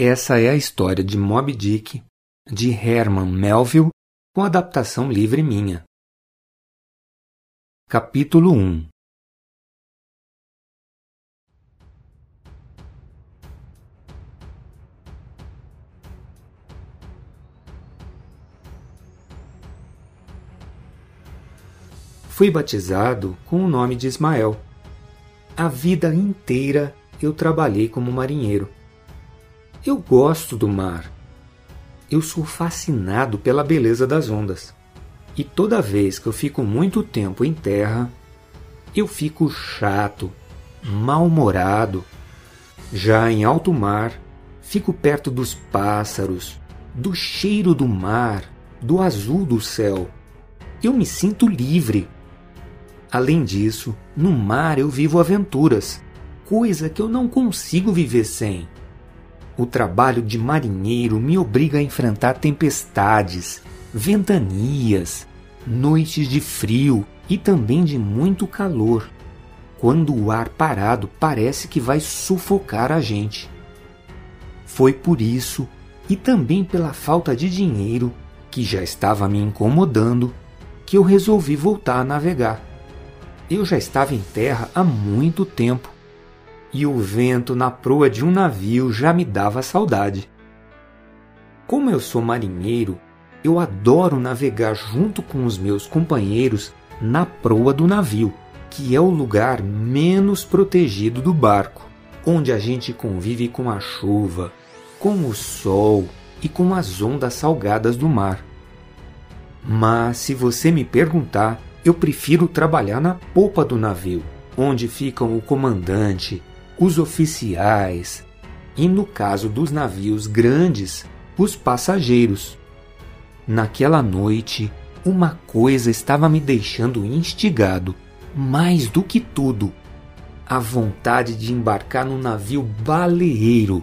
Essa é a história de Moby Dick, de Herman Melville, com adaptação livre minha. Capítulo 1 Fui batizado com o nome de Ismael. A vida inteira eu trabalhei como marinheiro. Eu gosto do mar. Eu sou fascinado pela beleza das ondas. E toda vez que eu fico muito tempo em terra, eu fico chato, mal-humorado. Já em alto mar, fico perto dos pássaros, do cheiro do mar, do azul do céu. Eu me sinto livre. Além disso, no mar eu vivo aventuras, coisa que eu não consigo viver sem. O trabalho de marinheiro me obriga a enfrentar tempestades, ventanias, noites de frio e também de muito calor, quando o ar parado parece que vai sufocar a gente. Foi por isso, e também pela falta de dinheiro, que já estava me incomodando, que eu resolvi voltar a navegar. Eu já estava em terra há muito tempo e o vento na proa de um navio já me dava saudade. Como eu sou marinheiro, eu adoro navegar junto com os meus companheiros na proa do navio, que é o lugar menos protegido do barco, onde a gente convive com a chuva, com o sol e com as ondas salgadas do mar. Mas se você me perguntar eu prefiro trabalhar na popa do navio, onde ficam o comandante, os oficiais e, no caso dos navios grandes, os passageiros. Naquela noite, uma coisa estava me deixando instigado, mais do que tudo: a vontade de embarcar no navio baleeiro.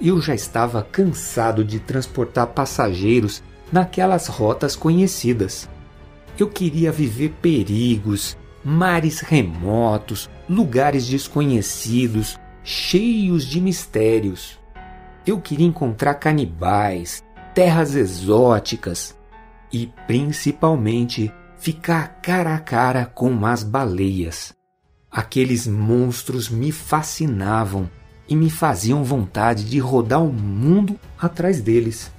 Eu já estava cansado de transportar passageiros naquelas rotas conhecidas. Eu queria viver perigos, mares remotos, lugares desconhecidos, cheios de mistérios. Eu queria encontrar canibais, terras exóticas e, principalmente, ficar cara a cara com as baleias. Aqueles monstros me fascinavam e me faziam vontade de rodar o mundo atrás deles.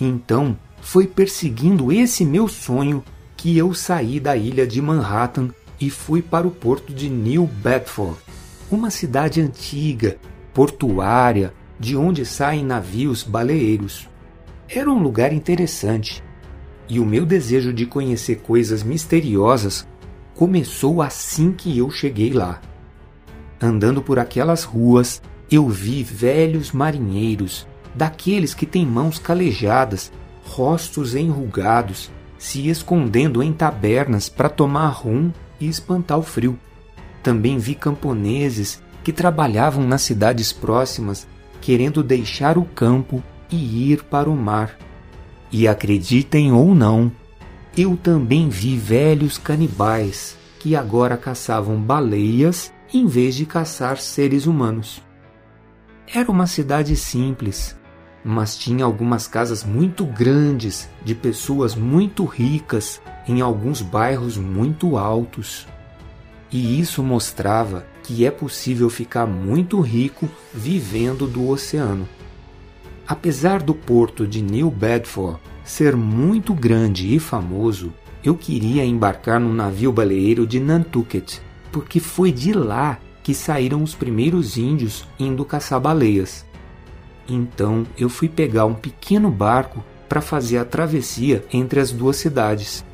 Então, foi perseguindo esse meu sonho que eu saí da ilha de Manhattan e fui para o porto de New Bedford, uma cidade antiga, portuária, de onde saem navios baleeiros. Era um lugar interessante, e o meu desejo de conhecer coisas misteriosas começou assim que eu cheguei lá. Andando por aquelas ruas, eu vi velhos marinheiros, daqueles que têm mãos calejadas rostos enrugados, se escondendo em tabernas para tomar rum e espantar o frio. Também vi camponeses que trabalhavam nas cidades próximas, querendo deixar o campo e ir para o mar. E acreditem ou não, eu também vi velhos canibais que agora caçavam baleias em vez de caçar seres humanos. Era uma cidade simples, mas tinha algumas casas muito grandes de pessoas muito ricas em alguns bairros muito altos. E isso mostrava que é possível ficar muito rico vivendo do oceano. Apesar do porto de New Bedford ser muito grande e famoso, eu queria embarcar no navio baleeiro de Nantucket, porque foi de lá que saíram os primeiros índios indo caçar baleias. Então eu fui pegar um pequeno barco para fazer a travessia entre as duas cidades.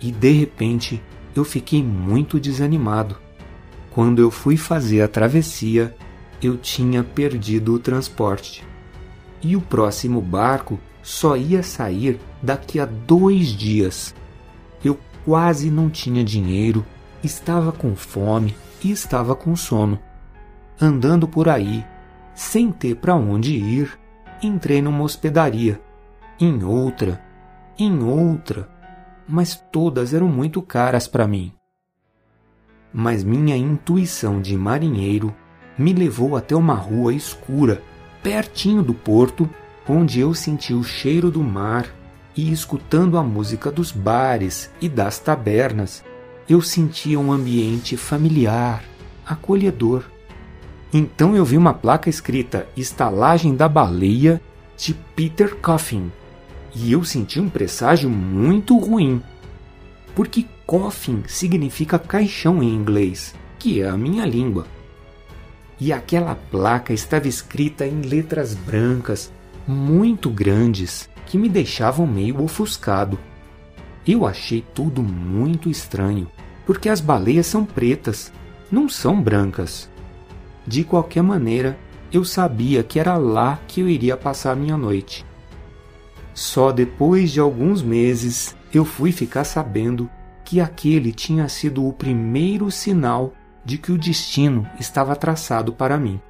E de repente eu fiquei muito desanimado. Quando eu fui fazer a travessia, eu tinha perdido o transporte. E o próximo barco só ia sair daqui a dois dias. Eu quase não tinha dinheiro, estava com fome e estava com sono. Andando por aí, sem ter para onde ir, entrei numa hospedaria, em outra, em outra, mas todas eram muito caras para mim. Mas minha intuição de marinheiro me levou até uma rua escura, pertinho do porto, onde eu senti o cheiro do mar e, escutando a música dos bares e das tabernas, eu sentia um ambiente familiar, acolhedor. Então eu vi uma placa escrita Estalagem da Baleia de Peter Coffin e eu senti um presságio muito ruim, porque coffin significa caixão em inglês, que é a minha língua. E aquela placa estava escrita em letras brancas, muito grandes, que me deixavam meio ofuscado. Eu achei tudo muito estranho, porque as baleias são pretas, não são brancas. De qualquer maneira, eu sabia que era lá que eu iria passar minha noite. Só depois de alguns meses eu fui ficar sabendo que aquele tinha sido o primeiro sinal de que o destino estava traçado para mim.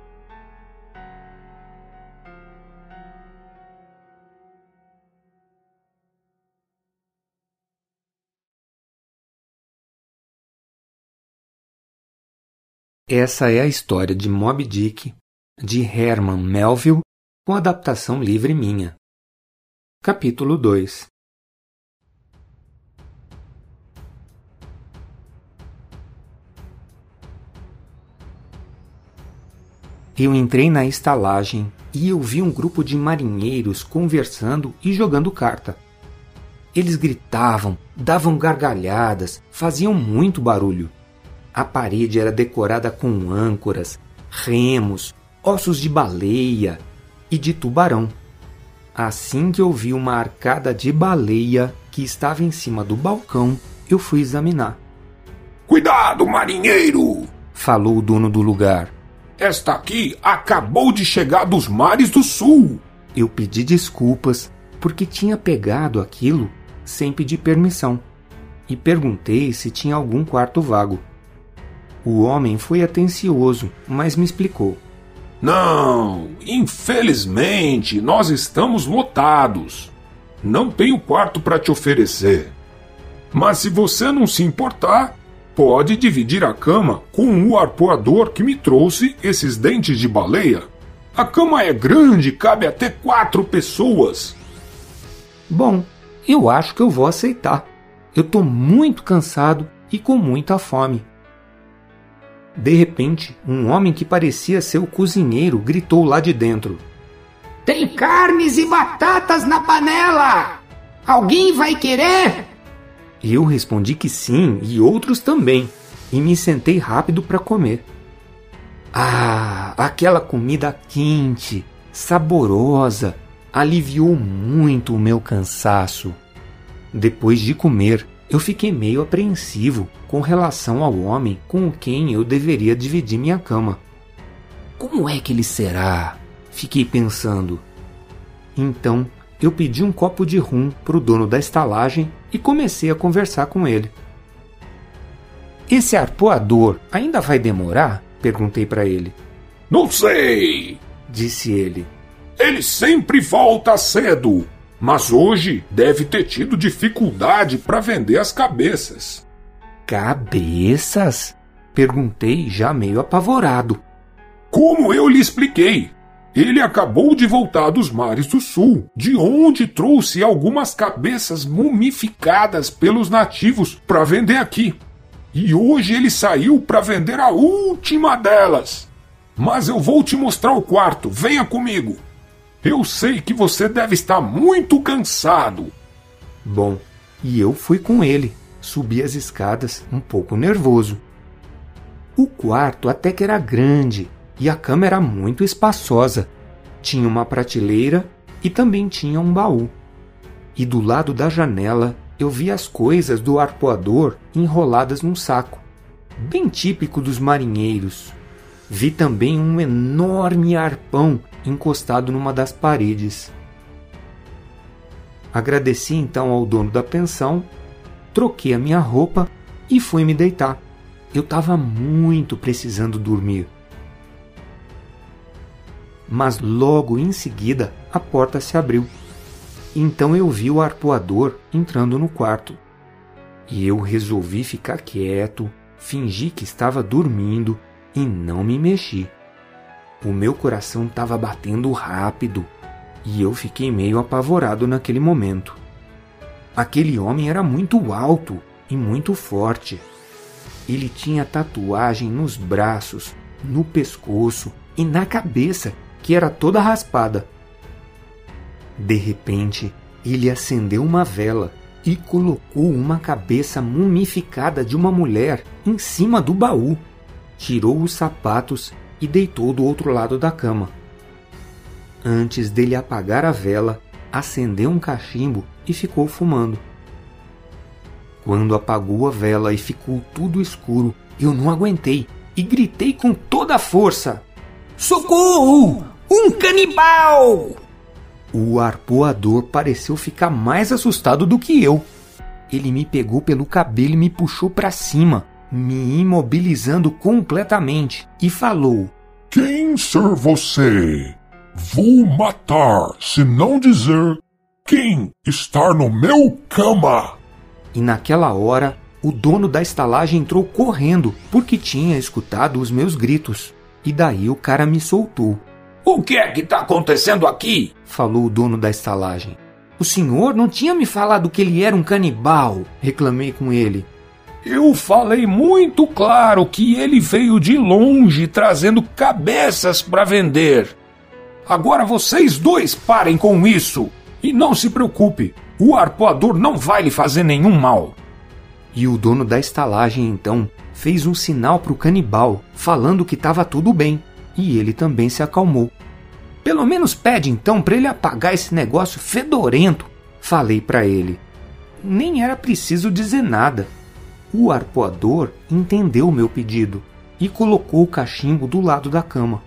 Essa é a história de Moby Dick, de Herman Melville, com adaptação livre minha. Capítulo 2 Eu entrei na estalagem e eu vi um grupo de marinheiros conversando e jogando carta. Eles gritavam, davam gargalhadas, faziam muito barulho. A parede era decorada com âncoras, remos, ossos de baleia e de tubarão. Assim que eu vi uma arcada de baleia que estava em cima do balcão, eu fui examinar. Cuidado, marinheiro! falou o dono do lugar. Esta aqui acabou de chegar dos mares do sul. Eu pedi desculpas porque tinha pegado aquilo sem pedir permissão e perguntei se tinha algum quarto vago. O homem foi atencioso, mas me explicou. Não, infelizmente nós estamos lotados. Não tenho quarto para te oferecer. Mas se você não se importar, pode dividir a cama com o arpoador que me trouxe esses dentes de baleia. A cama é grande, cabe até quatro pessoas. Bom, eu acho que eu vou aceitar. Eu tô muito cansado e com muita fome. De repente, um homem que parecia ser o cozinheiro gritou lá de dentro: Tem carnes e batatas na panela! Alguém vai querer? Eu respondi que sim e outros também, e me sentei rápido para comer. Ah, aquela comida quente, saborosa, aliviou muito o meu cansaço. Depois de comer, eu fiquei meio apreensivo com relação ao homem com quem eu deveria dividir minha cama. Como é que ele será? Fiquei pensando. Então eu pedi um copo de rum para o dono da estalagem e comecei a conversar com ele. Esse arpoador ainda vai demorar? perguntei para ele. Não sei, disse ele. Ele sempre volta cedo. Mas hoje deve ter tido dificuldade para vender as cabeças. Cabeças? Perguntei, já meio apavorado. Como eu lhe expliquei, ele acabou de voltar dos mares do sul, de onde trouxe algumas cabeças mumificadas pelos nativos para vender aqui. E hoje ele saiu para vender a última delas. Mas eu vou te mostrar o quarto, venha comigo. Eu sei que você deve estar muito cansado. Bom, e eu fui com ele. Subi as escadas um pouco nervoso. O quarto até que era grande e a cama era muito espaçosa. Tinha uma prateleira e também tinha um baú. E do lado da janela eu vi as coisas do arpoador enroladas num saco, bem típico dos marinheiros. Vi também um enorme arpão encostado numa das paredes. Agradeci então ao dono da pensão, troquei a minha roupa e fui me deitar. Eu estava muito precisando dormir. Mas logo em seguida a porta se abriu. Então eu vi o arpoador entrando no quarto. E eu resolvi ficar quieto, fingi que estava dormindo e não me mexi. O meu coração estava batendo rápido e eu fiquei meio apavorado naquele momento. Aquele homem era muito alto e muito forte. Ele tinha tatuagem nos braços, no pescoço e na cabeça, que era toda raspada. De repente, ele acendeu uma vela e colocou uma cabeça mumificada de uma mulher em cima do baú. Tirou os sapatos e deitou do outro lado da cama. Antes dele apagar a vela, acendeu um cachimbo e ficou fumando. Quando apagou a vela e ficou tudo escuro, eu não aguentei e gritei com toda a força: Socorro! Um canibal! O arpoador pareceu ficar mais assustado do que eu. Ele me pegou pelo cabelo e me puxou para cima, me imobilizando completamente, e falou: Quem ser você? Vou matar se não dizer quem está no meu cama. E naquela hora, o dono da estalagem entrou correndo porque tinha escutado os meus gritos. E daí o cara me soltou. O que é que está acontecendo aqui? falou o dono da estalagem. O senhor não tinha me falado que ele era um canibal, reclamei com ele. Eu falei muito claro que ele veio de longe trazendo cabeças para vender. Agora vocês dois parem com isso. E não se preocupe, o arpoador não vai lhe fazer nenhum mal. E o dono da estalagem então fez um sinal para o canibal, falando que estava tudo bem, e ele também se acalmou. Pelo menos pede então para ele apagar esse negócio fedorento, falei para ele. Nem era preciso dizer nada. O arpoador entendeu meu pedido e colocou o cachimbo do lado da cama.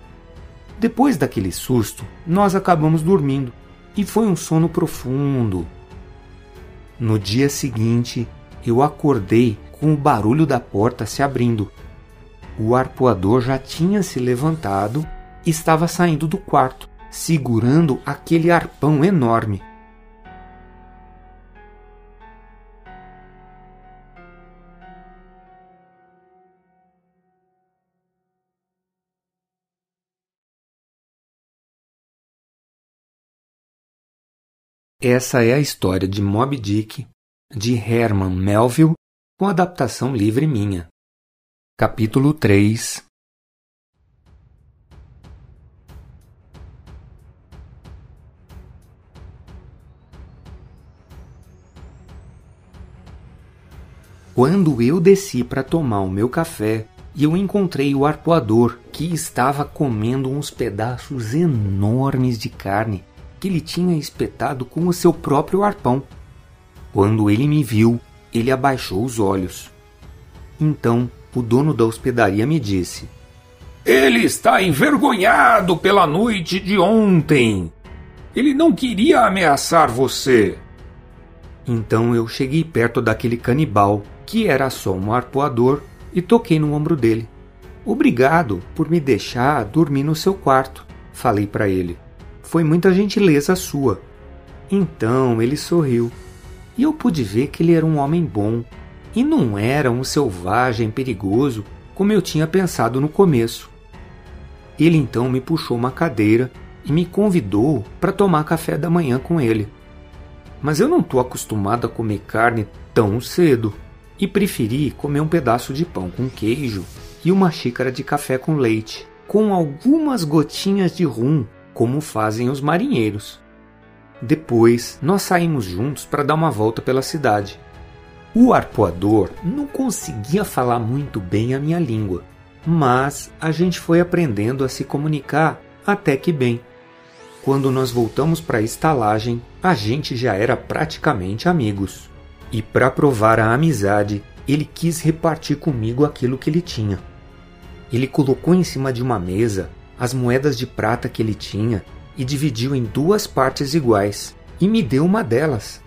Depois daquele susto, nós acabamos dormindo e foi um sono profundo. No dia seguinte, eu acordei com o barulho da porta se abrindo. O arpoador já tinha se levantado e estava saindo do quarto segurando aquele arpão enorme. Essa é a história de Moby Dick, de Herman Melville, com adaptação livre minha. Capítulo 3 Quando eu desci para tomar o meu café, eu encontrei o arpoador que estava comendo uns pedaços enormes de carne que ele tinha espetado com o seu próprio arpão. Quando ele me viu, ele abaixou os olhos. Então, o dono da hospedaria me disse: Ele está envergonhado pela noite de ontem. Ele não queria ameaçar você. Então eu cheguei perto daquele canibal que era só um arpoador, e toquei no ombro dele. Obrigado por me deixar dormir no seu quarto, falei para ele. Foi muita gentileza sua. Então ele sorriu, e eu pude ver que ele era um homem bom e não era um selvagem perigoso como eu tinha pensado no começo. Ele então me puxou uma cadeira e me convidou para tomar café da manhã com ele. Mas eu não estou acostumado a comer carne tão cedo e preferi comer um pedaço de pão com queijo e uma xícara de café com leite, com algumas gotinhas de rum, como fazem os marinheiros. Depois, nós saímos juntos para dar uma volta pela cidade. O arpoador não conseguia falar muito bem a minha língua, mas a gente foi aprendendo a se comunicar até que bem. Quando nós voltamos para a estalagem, a gente já era praticamente amigos. E para provar a amizade, ele quis repartir comigo aquilo que ele tinha. Ele colocou em cima de uma mesa as moedas de prata que ele tinha e dividiu em duas partes iguais e me deu uma delas.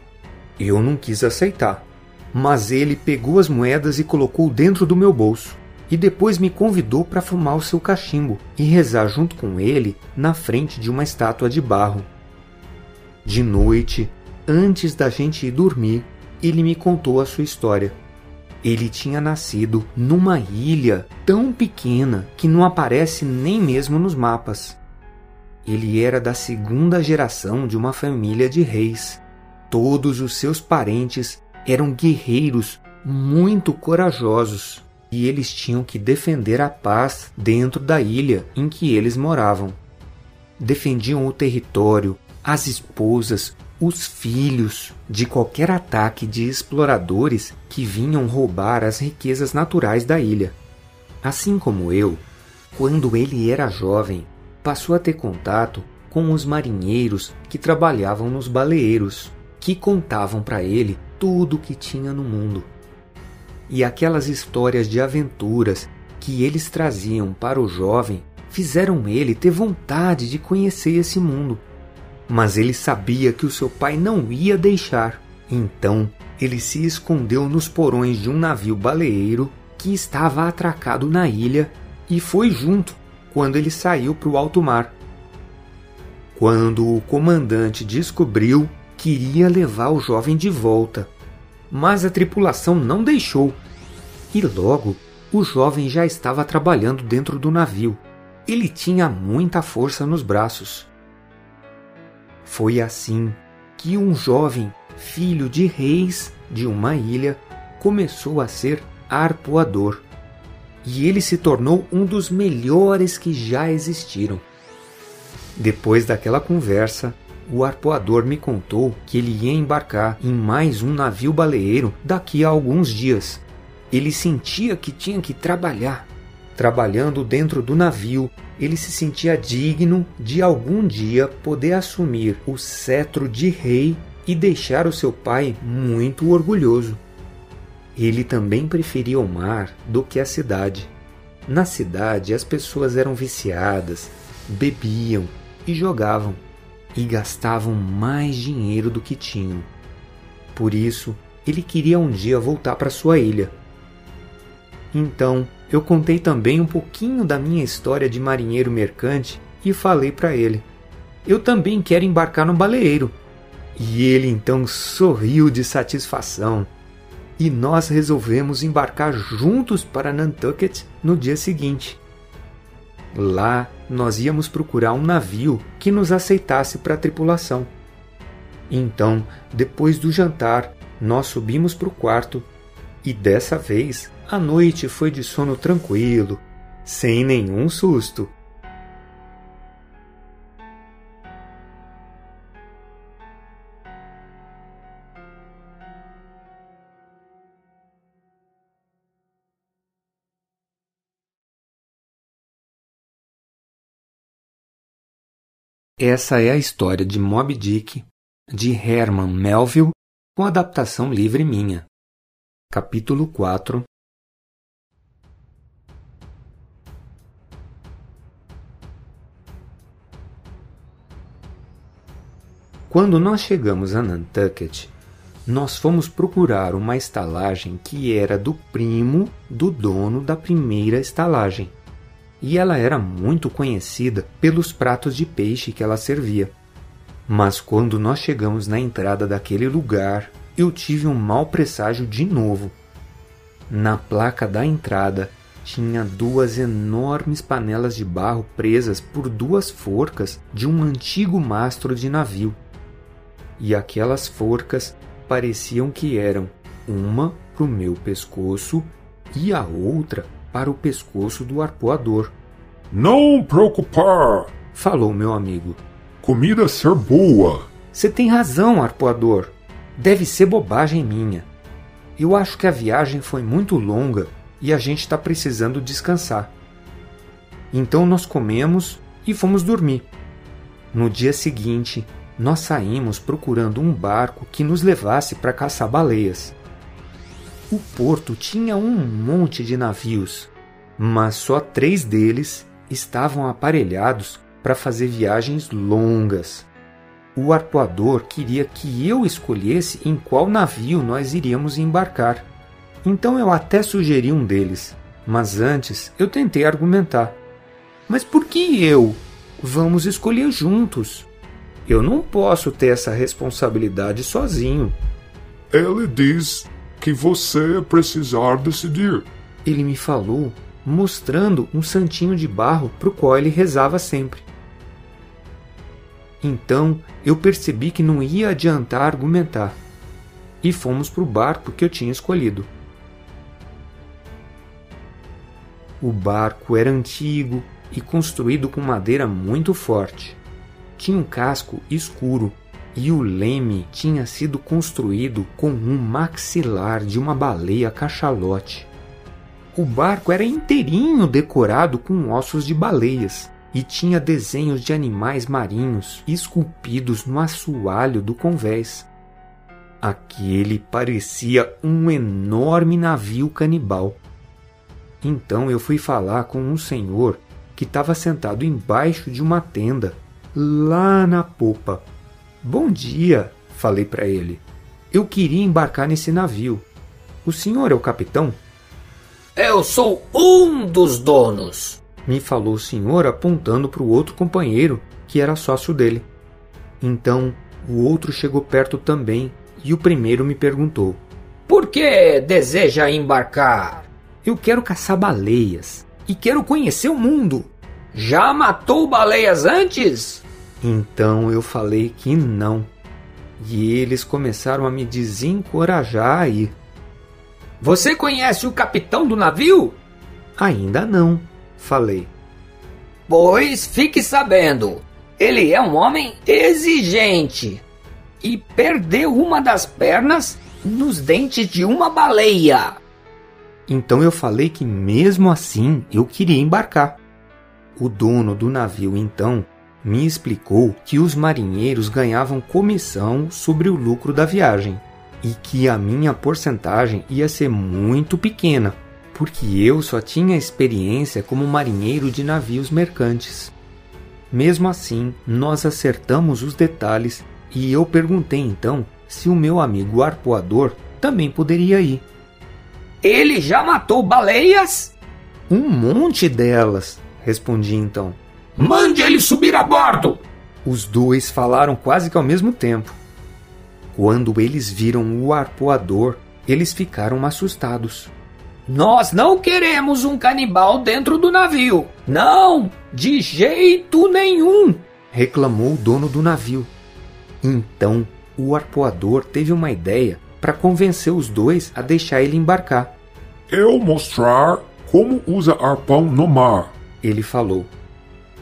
Eu não quis aceitar, mas ele pegou as moedas e colocou dentro do meu bolso e depois me convidou para fumar o seu cachimbo e rezar junto com ele na frente de uma estátua de barro. De noite, antes da gente ir dormir, ele me contou a sua história. Ele tinha nascido numa ilha tão pequena que não aparece nem mesmo nos mapas. Ele era da segunda geração de uma família de reis. Todos os seus parentes eram guerreiros muito corajosos e eles tinham que defender a paz dentro da ilha em que eles moravam. Defendiam o território, as esposas, os filhos de qualquer ataque de exploradores que vinham roubar as riquezas naturais da ilha. Assim como eu, quando ele era jovem, passou a ter contato com os marinheiros que trabalhavam nos baleeiros, que contavam para ele tudo o que tinha no mundo. E aquelas histórias de aventuras que eles traziam para o jovem fizeram ele ter vontade de conhecer esse mundo mas ele sabia que o seu pai não ia deixar. Então, ele se escondeu nos porões de um navio baleeiro que estava atracado na ilha e foi junto quando ele saiu para o alto mar. Quando o comandante descobriu, queria levar o jovem de volta, mas a tripulação não deixou. E logo, o jovem já estava trabalhando dentro do navio. Ele tinha muita força nos braços foi assim que um jovem filho de reis de uma ilha começou a ser arpoador. E ele se tornou um dos melhores que já existiram. Depois daquela conversa, o arpoador me contou que ele ia embarcar em mais um navio baleeiro daqui a alguns dias. Ele sentia que tinha que trabalhar. Trabalhando dentro do navio, ele se sentia digno de algum dia poder assumir o cetro de rei e deixar o seu pai muito orgulhoso. Ele também preferia o mar do que a cidade. Na cidade, as pessoas eram viciadas, bebiam e jogavam, e gastavam mais dinheiro do que tinham. Por isso, ele queria um dia voltar para sua ilha. Então, eu contei também um pouquinho da minha história de marinheiro mercante e falei para ele: Eu também quero embarcar no baleeiro. E ele então sorriu de satisfação. E nós resolvemos embarcar juntos para Nantucket no dia seguinte. Lá nós íamos procurar um navio que nos aceitasse para a tripulação. Então, depois do jantar, nós subimos para o quarto e dessa vez a noite foi de sono tranquilo, sem nenhum susto. Essa é a história de Moby Dick, de Herman Melville, com adaptação livre minha. Capítulo 4 Quando nós chegamos a Nantucket, nós fomos procurar uma estalagem que era do primo do dono da primeira estalagem. E ela era muito conhecida pelos pratos de peixe que ela servia. Mas quando nós chegamos na entrada daquele lugar, eu tive um mau presságio de novo. Na placa da entrada tinha duas enormes panelas de barro presas por duas forcas de um antigo mastro de navio e aquelas forcas pareciam que eram uma para o meu pescoço e a outra para o pescoço do arpoador. Não preocupar, falou meu amigo. Comida ser boa. Você tem razão, arpoador. Deve ser bobagem minha. Eu acho que a viagem foi muito longa e a gente está precisando descansar. Então nós comemos e fomos dormir. No dia seguinte, nós saímos procurando um barco que nos levasse para caçar baleias. O porto tinha um monte de navios, mas só três deles estavam aparelhados para fazer viagens longas. O arpoador queria que eu escolhesse em qual navio nós iríamos embarcar. Então eu até sugeri um deles, mas antes eu tentei argumentar. Mas por que eu? Vamos escolher juntos. Eu não posso ter essa responsabilidade sozinho. Ele diz: que você precisar decidir. Ele me falou, mostrando um santinho de barro para o qual ele rezava sempre. Então eu percebi que não ia adiantar argumentar. E fomos para o barco que eu tinha escolhido. O barco era antigo e construído com madeira muito forte. Tinha um casco escuro e o leme tinha sido construído com um maxilar de uma baleia cachalote. O barco era inteirinho decorado com ossos de baleias e tinha desenhos de animais marinhos esculpidos no assoalho do convés. Aquele parecia um enorme navio canibal. Então eu fui falar com um senhor que estava sentado embaixo de uma tenda, lá na popa. Bom dia, falei para ele. Eu queria embarcar nesse navio. O senhor é o capitão? Eu sou um dos donos, me falou o senhor apontando para o outro companheiro que era sócio dele. Então o outro chegou perto também e o primeiro me perguntou: Por que deseja embarcar? Eu quero caçar baleias e quero conhecer o mundo. Já matou baleias antes? Então eu falei que não. E eles começaram a me desencorajar a ir. Você conhece o capitão do navio? Ainda não, falei. Pois fique sabendo, ele é um homem exigente e perdeu uma das pernas nos dentes de uma baleia. Então eu falei que mesmo assim eu queria embarcar. O dono do navio então me explicou que os marinheiros ganhavam comissão sobre o lucro da viagem e que a minha porcentagem ia ser muito pequena porque eu só tinha experiência como marinheiro de navios mercantes. Mesmo assim, nós acertamos os detalhes e eu perguntei então se o meu amigo arpoador também poderia ir. Ele já matou baleias? Um monte delas, respondi então. Mande ele subir a bordo! Os dois falaram quase que ao mesmo tempo. Quando eles viram o arpoador, eles ficaram assustados. Nós não queremos um canibal dentro do navio. Não, de jeito nenhum, reclamou o dono do navio. Então, o arpoador teve uma ideia para convencer os dois a deixar ele embarcar. Eu mostrar como usa arpão no mar, ele falou.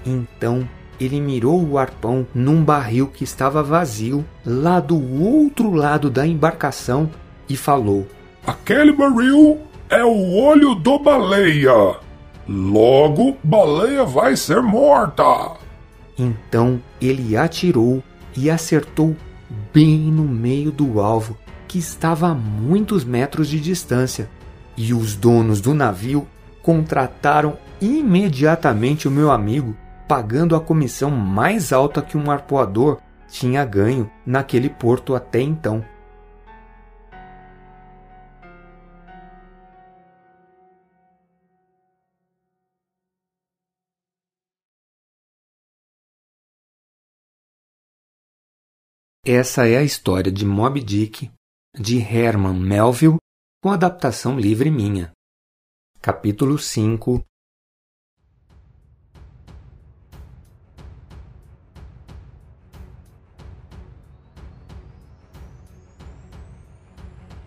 Então, ele mirou o arpão num barril que estava vazio, lá do outro lado da embarcação, e falou: Aquele barril é o olho do baleia. Logo, baleia vai ser morta. Então ele atirou e acertou bem no meio do alvo, que estava a muitos metros de distância. E os donos do navio contrataram imediatamente o meu amigo, pagando a comissão mais alta que um arpoador tinha ganho naquele porto até então. Essa é a história de Moby Dick, de Herman Melville, com adaptação livre minha. Capítulo 5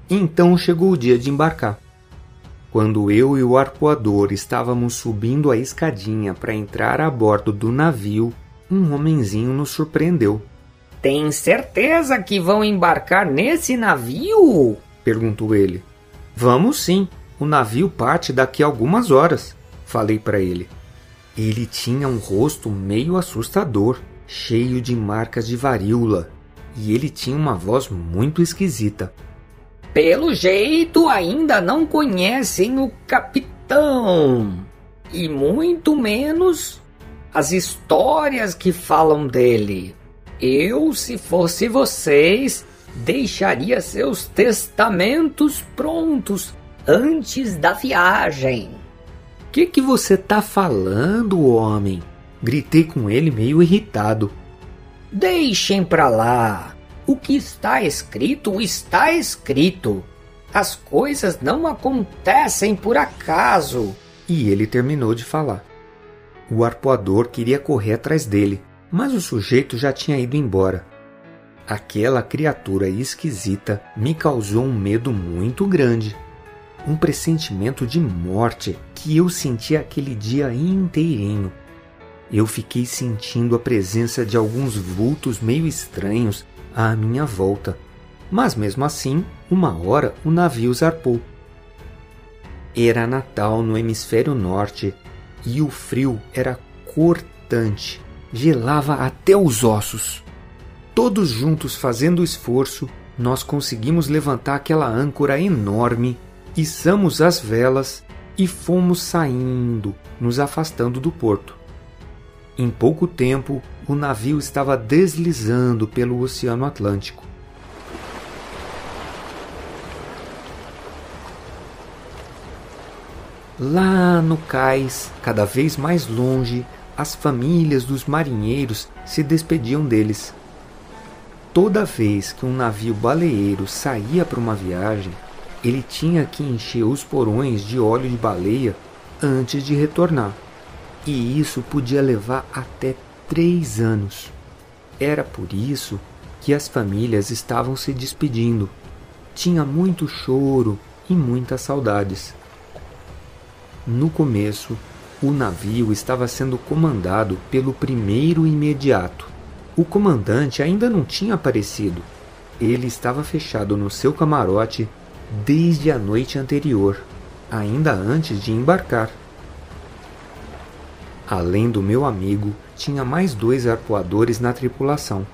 Então chegou o dia de embarcar. Quando eu e o arpoador estávamos subindo a escadinha para entrar a bordo do navio, um homenzinho nos surpreendeu. Tem certeza que vão embarcar nesse navio? perguntou ele. Vamos sim. O navio parte daqui a algumas horas, falei para ele. Ele tinha um rosto meio assustador, cheio de marcas de varíola, e ele tinha uma voz muito esquisita. Pelo jeito, ainda não conhecem o capitão, e muito menos as histórias que falam dele. Eu, se fosse vocês, deixaria seus testamentos prontos antes da viagem. Que que você tá falando, homem? Gritei com ele meio irritado. Deixem pra lá. O que está escrito está escrito. As coisas não acontecem por acaso. E ele terminou de falar. O arpoador queria correr atrás dele, mas o sujeito já tinha ido embora. Aquela criatura esquisita me causou um medo muito grande. Um pressentimento de morte que eu senti aquele dia inteirinho. Eu fiquei sentindo a presença de alguns vultos meio estranhos à minha volta. Mas mesmo assim, uma hora o navio zarpou. Era Natal no hemisfério norte e o frio era cortante, gelava até os ossos. Todos juntos fazendo esforço, nós conseguimos levantar aquela âncora enorme, içamos as velas e fomos saindo, nos afastando do porto. Em pouco tempo, o navio estava deslizando pelo Oceano Atlântico. Lá no cais, cada vez mais longe, as famílias dos marinheiros se despediam deles. Toda vez que um navio baleeiro saía para uma viagem, ele tinha que encher os porões de óleo de baleia antes de retornar. E isso podia levar até três anos. Era por isso que as famílias estavam se despedindo. Tinha muito choro e muitas saudades. No começo, o navio estava sendo comandado pelo primeiro imediato. O comandante ainda não tinha aparecido. Ele estava fechado no seu camarote desde a noite anterior, ainda antes de embarcar. Além do meu amigo, tinha mais dois arpoadores na tripulação.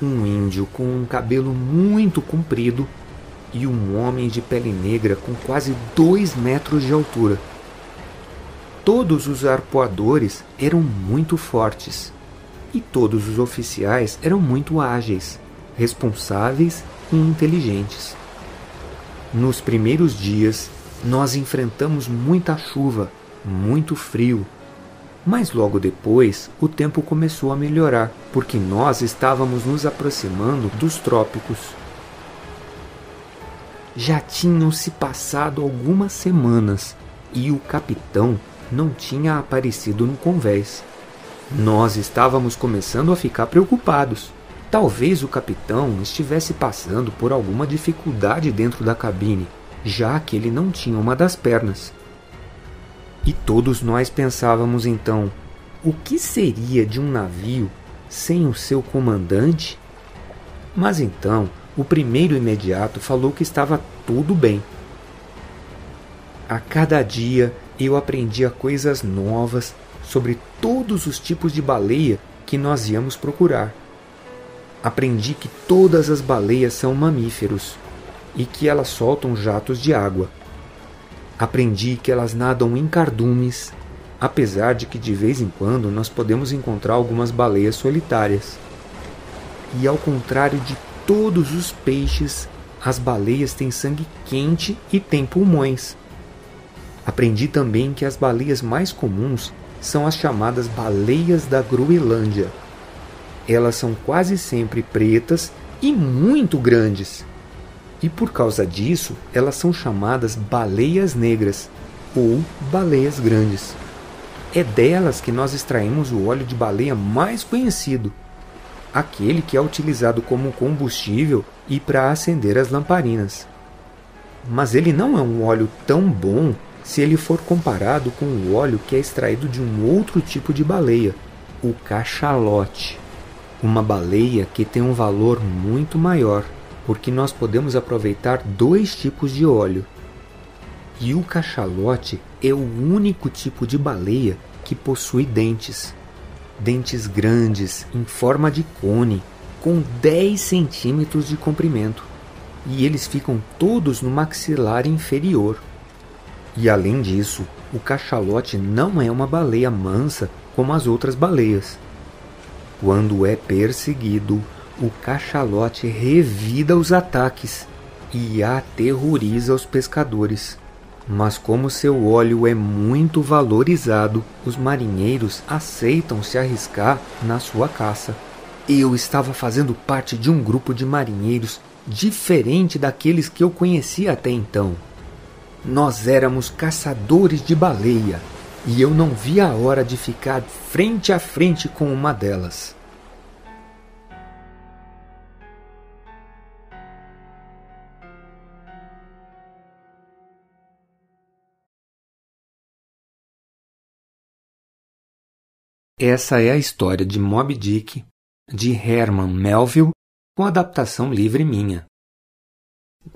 Um índio com um cabelo muito comprido e um homem de pele negra com quase dois metros de altura. Todos os arpoadores eram muito fortes e todos os oficiais eram muito ágeis, responsáveis e inteligentes. Nos primeiros dias, nós enfrentamos muita chuva, muito frio, mas logo depois o tempo começou a melhorar, porque nós estávamos nos aproximando dos trópicos. Já tinham se passado algumas semanas e o capitão não tinha aparecido no convés. Nós estávamos começando a ficar preocupados. Talvez o capitão estivesse passando por alguma dificuldade dentro da cabine, já que ele não tinha uma das pernas. E todos nós pensávamos então: o que seria de um navio sem o seu comandante? Mas então o primeiro imediato falou que estava tudo bem. A cada dia eu aprendia coisas novas sobre todos os tipos de baleia que nós íamos procurar. Aprendi que todas as baleias são mamíferos e que elas soltam jatos de água. Aprendi que elas nadam em cardumes, apesar de que de vez em quando nós podemos encontrar algumas baleias solitárias. E ao contrário de todos os peixes, as baleias têm sangue quente e têm pulmões. Aprendi também que as baleias mais comuns são as chamadas baleias da Groenlândia. Elas são quase sempre pretas e muito grandes. E por causa disso, elas são chamadas baleias negras ou baleias grandes. É delas que nós extraímos o óleo de baleia mais conhecido, aquele que é utilizado como combustível e para acender as lamparinas. Mas ele não é um óleo tão bom se ele for comparado com o óleo que é extraído de um outro tipo de baleia, o cachalote. Uma baleia que tem um valor muito maior, porque nós podemos aproveitar dois tipos de óleo. E o cachalote é o único tipo de baleia que possui dentes. Dentes grandes, em forma de cone, com 10 centímetros de comprimento. E eles ficam todos no maxilar inferior. E além disso, o cachalote não é uma baleia mansa como as outras baleias. Quando é perseguido, o cachalote revida os ataques e aterroriza os pescadores. Mas como seu óleo é muito valorizado, os marinheiros aceitam se arriscar na sua caça. Eu estava fazendo parte de um grupo de marinheiros diferente daqueles que eu conhecia até então. Nós éramos caçadores de baleia e eu não via a hora de ficar frente a frente com uma delas. Essa é a história de Moby Dick, de Herman Melville, com adaptação livre minha.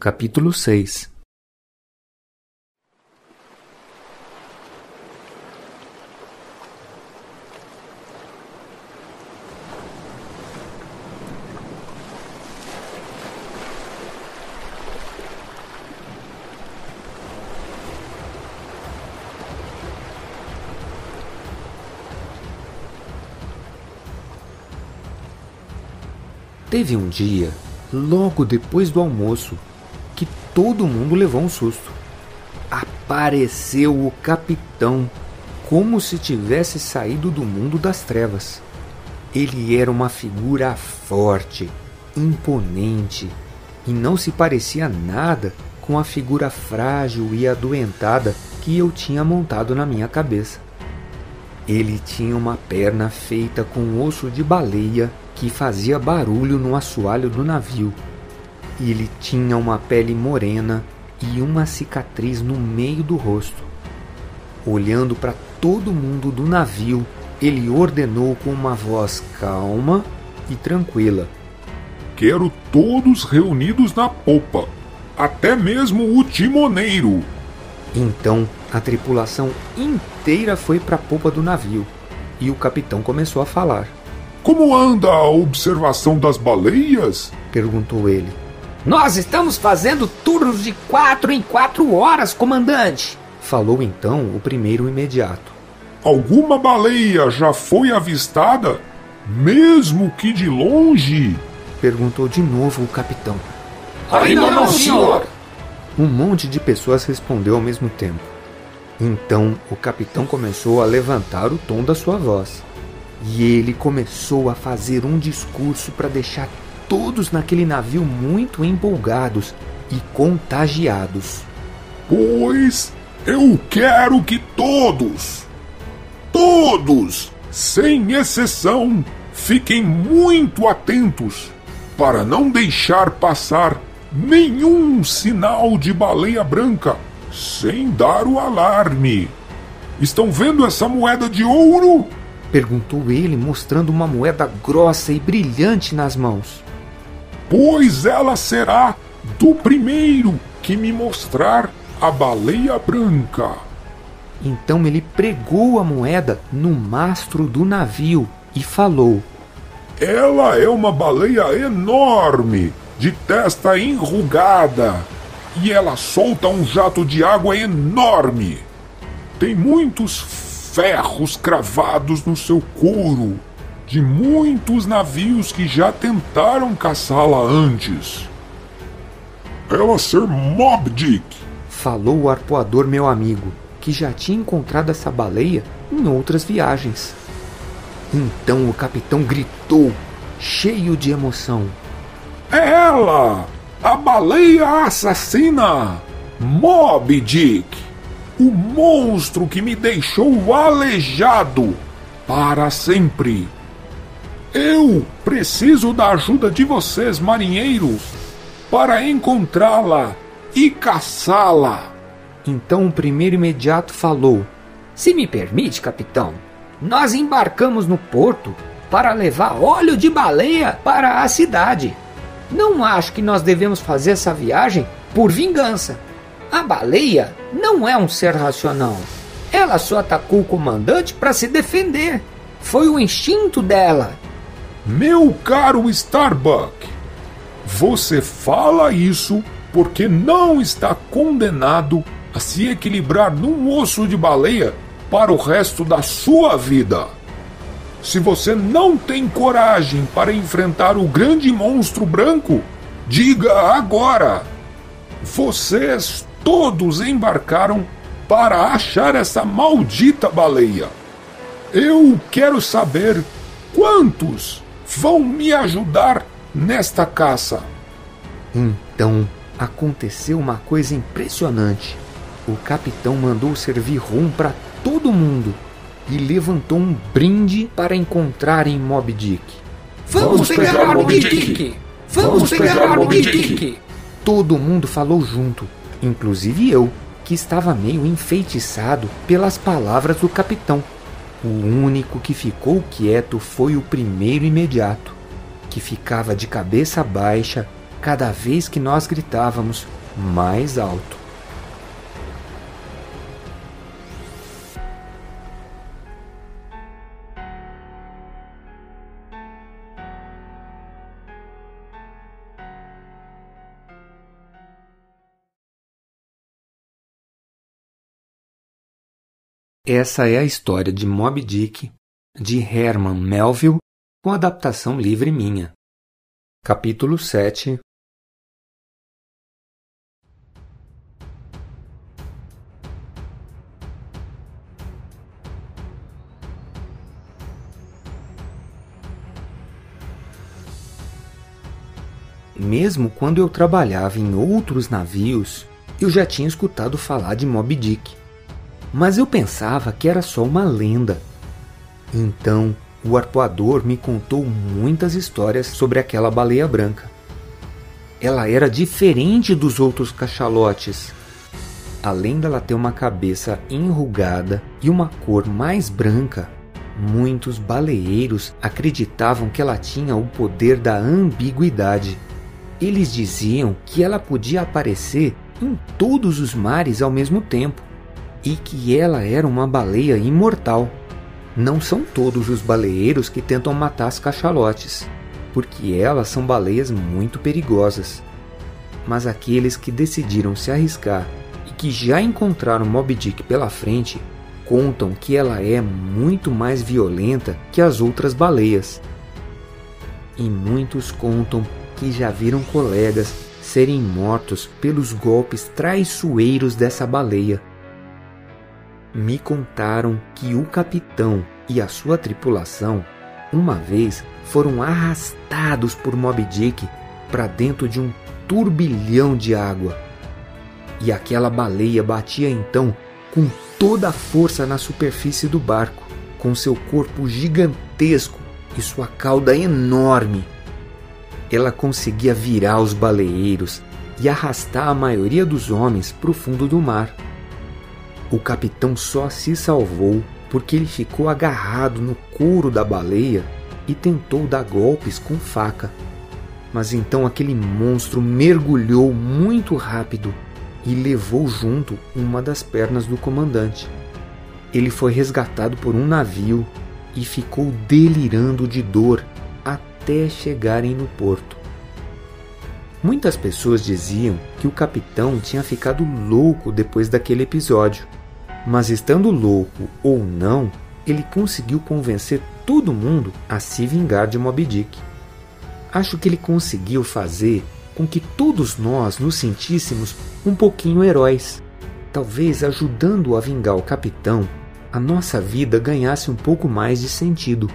Capítulo 6 Teve um dia, logo depois do almoço, que todo mundo levou um susto. Apareceu o capitão, como se tivesse saído do mundo das trevas. Ele era uma figura forte, imponente, e não se parecia nada com a figura frágil e adoentada que eu tinha montado na minha cabeça. Ele tinha uma perna feita com osso de baleia que fazia barulho no assoalho do navio. Ele tinha uma pele morena e uma cicatriz no meio do rosto. Olhando para todo mundo do navio, ele ordenou com uma voz calma e tranquila: Quero todos reunidos na popa, até mesmo o timoneiro. Então a tripulação inteira foi para a popa do navio e o capitão começou a falar. Como anda a observação das baleias? perguntou ele. Nós estamos fazendo turnos de quatro em quatro horas, comandante. Falou então o primeiro imediato. Alguma baleia já foi avistada? Mesmo que de longe? Perguntou de novo o capitão. Ainda não, senhor. Um monte de pessoas respondeu ao mesmo tempo. Então o capitão começou a levantar o tom da sua voz. E ele começou a fazer um discurso para deixar todos naquele navio muito empolgados e contagiados. Pois eu quero que todos, todos, sem exceção, fiquem muito atentos para não deixar passar nenhum sinal de baleia branca sem dar o alarme. Estão vendo essa moeda de ouro? Perguntou ele, mostrando uma moeda grossa e brilhante nas mãos. Pois ela será do primeiro que me mostrar a baleia branca. Então ele pregou a moeda no mastro do navio e falou: Ela é uma baleia enorme, de testa enrugada, e ela solta um jato de água enorme. Tem muitos ferros cravados no seu couro de muitos navios que já tentaram caçá-la antes. Ela ser Mob Dick, falou o arpoador meu amigo, que já tinha encontrado essa baleia em outras viagens. Então o capitão gritou, cheio de emoção: É ela! A baleia assassina! Mob Dick! O monstro que me deixou aleijado para sempre. Eu preciso da ajuda de vocês, marinheiros, para encontrá-la e caçá-la. Então o primeiro imediato falou: Se me permite, capitão, nós embarcamos no porto para levar óleo de baleia para a cidade. Não acho que nós devemos fazer essa viagem por vingança. A baleia não é um ser racional. Ela só atacou o comandante para se defender. Foi o instinto dela. Meu caro Starbuck, você fala isso porque não está condenado a se equilibrar num osso de baleia para o resto da sua vida. Se você não tem coragem para enfrentar o grande monstro branco, diga agora. Vocês todos embarcaram para achar essa maldita baleia. Eu quero saber quantos vão me ajudar nesta caça. Então aconteceu uma coisa impressionante. O capitão mandou servir rum para todo mundo e levantou um brinde para encontrarem Moby Dick. Vamos, Vamos pegar, pegar Moby Dick! Dick. Vamos, Vamos pegar, pegar Moby Dick. Dick! Todo mundo falou junto, inclusive eu, que estava meio enfeitiçado pelas palavras do capitão. O único que ficou quieto foi o primeiro imediato, que ficava de cabeça baixa cada vez que nós gritávamos mais alto. Essa é a história de Moby Dick, de Herman Melville, com adaptação livre minha. Capítulo 7 Mesmo quando eu trabalhava em outros navios, eu já tinha escutado falar de Moby Dick mas eu pensava que era só uma lenda. Então, o arpoador me contou muitas histórias sobre aquela baleia branca. Ela era diferente dos outros cachalotes. Além dela ter uma cabeça enrugada e uma cor mais branca, muitos baleeiros acreditavam que ela tinha o poder da ambiguidade. Eles diziam que ela podia aparecer em todos os mares ao mesmo tempo e que ela era uma baleia imortal. Não são todos os baleeiros que tentam matar as cachalotes, porque elas são baleias muito perigosas. Mas aqueles que decidiram se arriscar e que já encontraram Moby Dick pela frente contam que ela é muito mais violenta que as outras baleias. E muitos contam que já viram colegas serem mortos pelos golpes traiçoeiros dessa baleia me contaram que o capitão e a sua tripulação uma vez foram arrastados por Moby Dick para dentro de um turbilhão de água. E aquela baleia batia então com toda a força na superfície do barco, com seu corpo gigantesco e sua cauda enorme. Ela conseguia virar os baleeiros e arrastar a maioria dos homens para o fundo do mar. O capitão só se salvou porque ele ficou agarrado no couro da baleia e tentou dar golpes com faca. Mas então aquele monstro mergulhou muito rápido e levou junto uma das pernas do comandante. Ele foi resgatado por um navio e ficou delirando de dor até chegarem no porto. Muitas pessoas diziam que o capitão tinha ficado louco depois daquele episódio mas estando louco ou não, ele conseguiu convencer todo mundo a se vingar de Moby Dick. Acho que ele conseguiu fazer com que todos nós nos sentíssemos um pouquinho heróis. Talvez ajudando a vingar o capitão, a nossa vida ganhasse um pouco mais de sentido.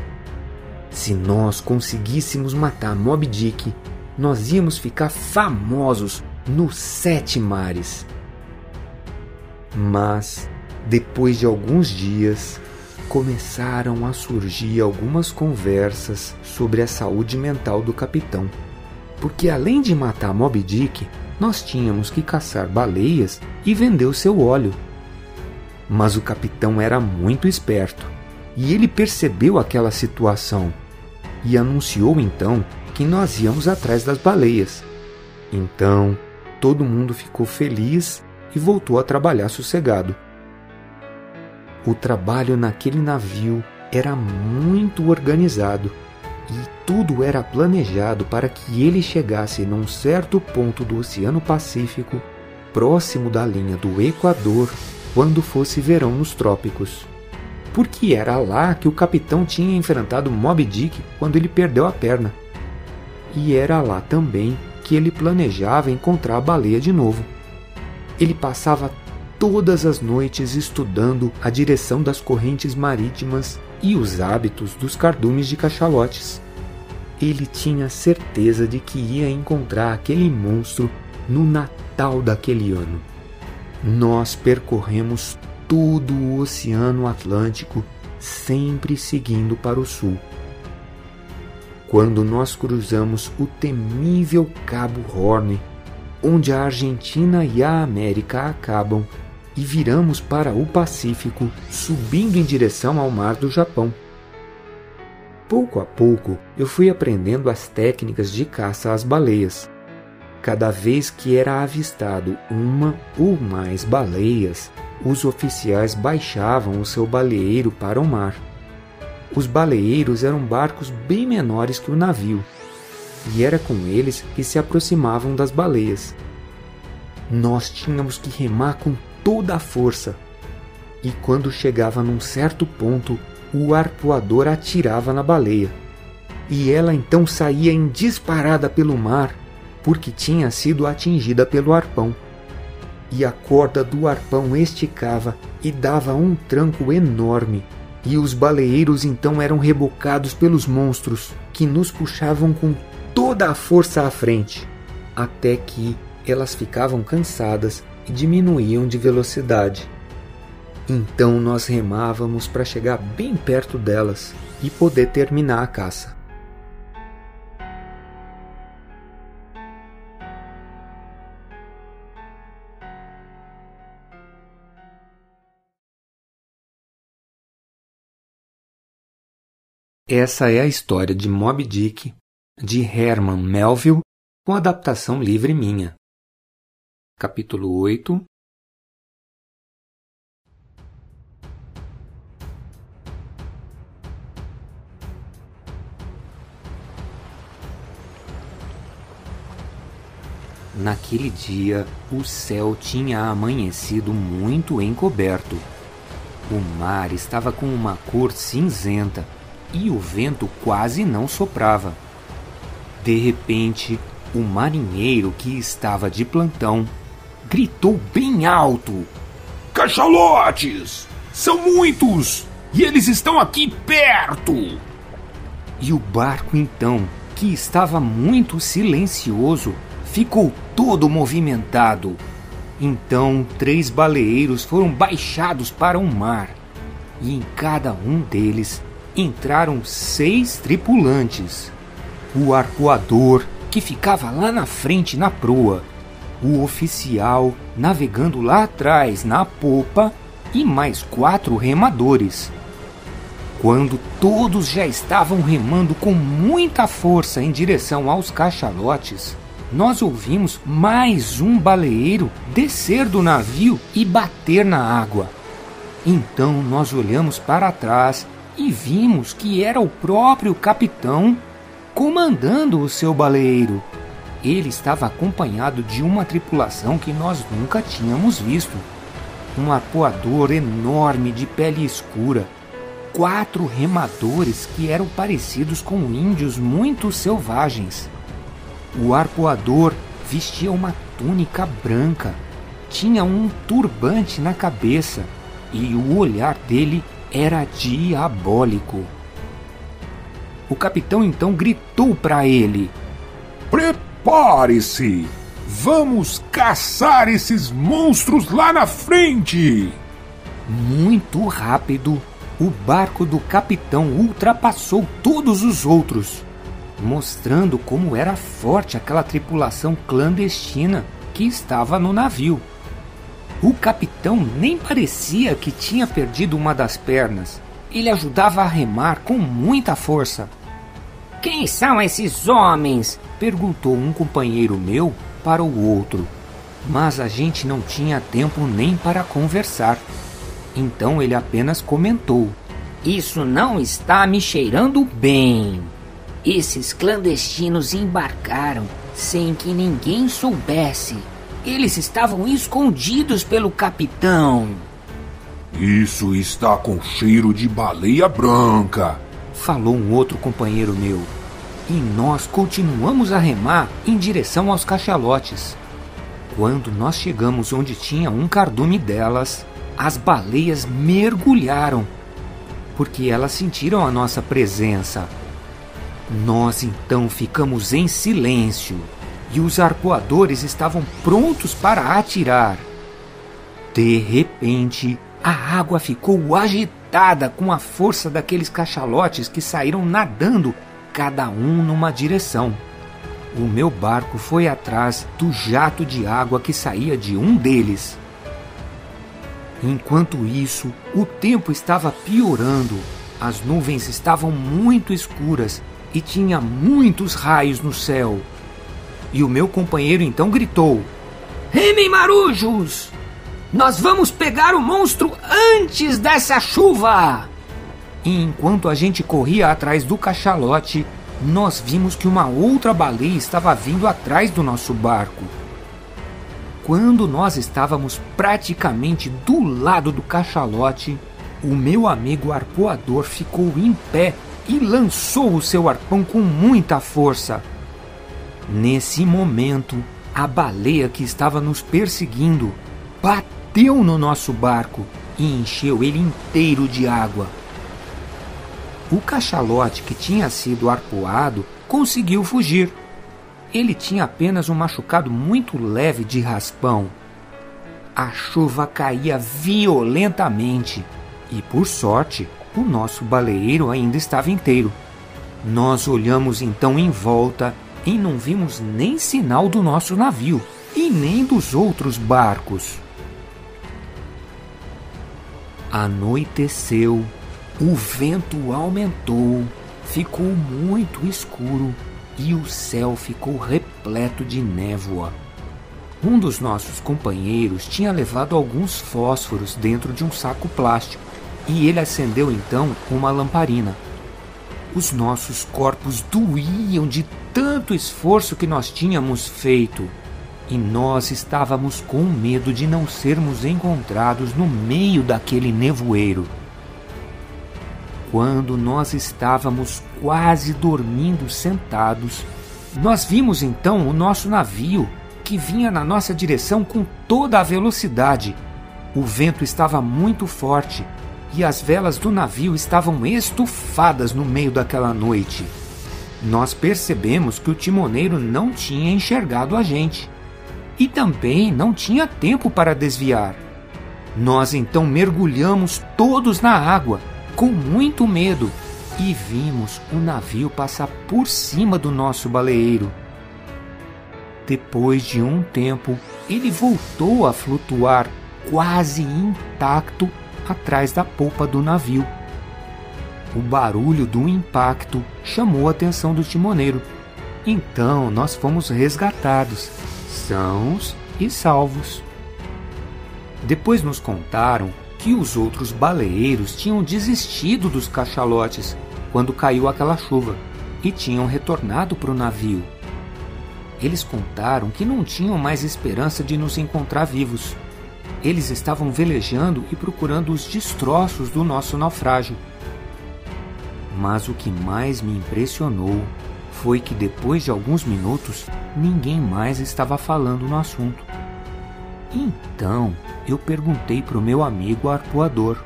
Se nós conseguíssemos matar Moby Dick, nós íamos ficar famosos nos sete mares. Mas depois de alguns dias, começaram a surgir algumas conversas sobre a saúde mental do capitão. Porque além de matar Moby Dick, nós tínhamos que caçar baleias e vender o seu óleo. Mas o capitão era muito esperto e ele percebeu aquela situação e anunciou então que nós íamos atrás das baleias. Então, todo mundo ficou feliz e voltou a trabalhar sossegado. O trabalho naquele navio era muito organizado e tudo era planejado para que ele chegasse num certo ponto do Oceano Pacífico, próximo da linha do Equador, quando fosse verão nos trópicos. Porque era lá que o capitão tinha enfrentado Moby Dick quando ele perdeu a perna. E era lá também que ele planejava encontrar a baleia de novo. Ele passava todas as noites estudando a direção das correntes marítimas e os hábitos dos cardumes de cachalotes. Ele tinha certeza de que ia encontrar aquele monstro no Natal daquele ano. Nós percorremos todo o Oceano Atlântico, sempre seguindo para o sul. Quando nós cruzamos o temível Cabo Horn, onde a Argentina e a América acabam, e viramos para o Pacífico, subindo em direção ao Mar do Japão. Pouco a pouco, eu fui aprendendo as técnicas de caça às baleias. Cada vez que era avistado uma ou mais baleias, os oficiais baixavam o seu baleeiro para o mar. Os baleeiros eram barcos bem menores que o navio, e era com eles que se aproximavam das baleias. Nós tínhamos que remar com toda a força. E quando chegava num certo ponto, o arpoador atirava na baleia. E ela então saía em disparada pelo mar, porque tinha sido atingida pelo arpão. E a corda do arpão esticava e dava um tranco enorme, e os baleeiros então eram rebocados pelos monstros, que nos puxavam com toda a força à frente, até que elas ficavam cansadas diminuíam de velocidade. Então nós remávamos para chegar bem perto delas e poder terminar a caça. Essa é a história de Moby Dick, de Herman Melville, com adaptação livre minha. Capítulo 8 Naquele dia, o céu tinha amanhecido muito encoberto. O mar estava com uma cor cinzenta e o vento quase não soprava. De repente, o marinheiro que estava de plantão gritou bem alto: Cachalotes! São muitos! E eles estão aqui perto! E o barco, então, que estava muito silencioso, ficou todo movimentado. Então, três baleeiros foram baixados para o mar, e em cada um deles entraram seis tripulantes. O arcoador, que ficava lá na frente na proa, o oficial navegando lá atrás na popa e mais quatro remadores. Quando todos já estavam remando com muita força em direção aos cachalotes, nós ouvimos mais um baleeiro descer do navio e bater na água. Então nós olhamos para trás e vimos que era o próprio capitão comandando o seu baleeiro. Ele estava acompanhado de uma tripulação que nós nunca tínhamos visto. Um arpoador enorme de pele escura, quatro remadores que eram parecidos com índios muito selvagens. O arpoador vestia uma túnica branca, tinha um turbante na cabeça e o olhar dele era diabólico. O capitão então gritou para ele: Prepare-se! Vamos caçar esses monstros lá na frente! Muito rápido, o barco do capitão ultrapassou todos os outros, mostrando como era forte aquela tripulação clandestina que estava no navio. O capitão nem parecia que tinha perdido uma das pernas. Ele ajudava a remar com muita força. Quem são esses homens? perguntou um companheiro meu para o outro. Mas a gente não tinha tempo nem para conversar. Então ele apenas comentou: Isso não está me cheirando bem. Esses clandestinos embarcaram sem que ninguém soubesse. Eles estavam escondidos pelo capitão. Isso está com cheiro de baleia branca, falou um outro companheiro meu. E nós continuamos a remar em direção aos cachalotes. Quando nós chegamos onde tinha um cardume delas, as baleias mergulharam, porque elas sentiram a nossa presença. Nós então ficamos em silêncio e os arpoadores estavam prontos para atirar. De repente, a água ficou agitada com a força daqueles cachalotes que saíram nadando, cada um numa direção. O meu barco foi atrás do jato de água que saía de um deles. Enquanto isso, o tempo estava piorando. As nuvens estavam muito escuras e tinha muitos raios no céu. E o meu companheiro então gritou: Remem marujos! Nós vamos pegar o monstro antes dessa chuva! E enquanto a gente corria atrás do cachalote, nós vimos que uma outra baleia estava vindo atrás do nosso barco. Quando nós estávamos praticamente do lado do cachalote, o meu amigo arpoador ficou em pé e lançou o seu arpão com muita força. Nesse momento, a baleia que estava nos perseguindo bateu no nosso barco e encheu ele inteiro de água. O cachalote que tinha sido arpoado conseguiu fugir ele tinha apenas um machucado muito leve de raspão. A chuva caía violentamente e, por sorte, o nosso baleeiro ainda estava inteiro. Nós olhamos então em volta e não vimos nem sinal do nosso navio e nem dos outros barcos. Anoiteceu, o vento aumentou, ficou muito escuro e o céu ficou repleto de névoa. Um dos nossos companheiros tinha levado alguns fósforos dentro de um saco plástico e ele acendeu então uma lamparina. Os nossos corpos doíam de tanto esforço que nós tínhamos feito e nós estávamos com medo de não sermos encontrados no meio daquele nevoeiro. Quando nós estávamos quase dormindo sentados, nós vimos então o nosso navio que vinha na nossa direção com toda a velocidade. O vento estava muito forte e as velas do navio estavam estufadas no meio daquela noite. Nós percebemos que o timoneiro não tinha enxergado a gente e também não tinha tempo para desviar. Nós então mergulhamos todos na água com muito medo e vimos o navio passar por cima do nosso baleeiro. Depois de um tempo, ele voltou a flutuar quase intacto atrás da polpa do navio. O barulho do impacto chamou a atenção do timoneiro. Então nós fomos resgatados, sãos e salvos. Depois nos contaram que os outros baleeiros tinham desistido dos cachalotes quando caiu aquela chuva e tinham retornado para o navio. Eles contaram que não tinham mais esperança de nos encontrar vivos. Eles estavam velejando e procurando os destroços do nosso naufrágio. Mas o que mais me impressionou foi que depois de alguns minutos ninguém mais estava falando no assunto. Então eu perguntei para o meu amigo arpoador: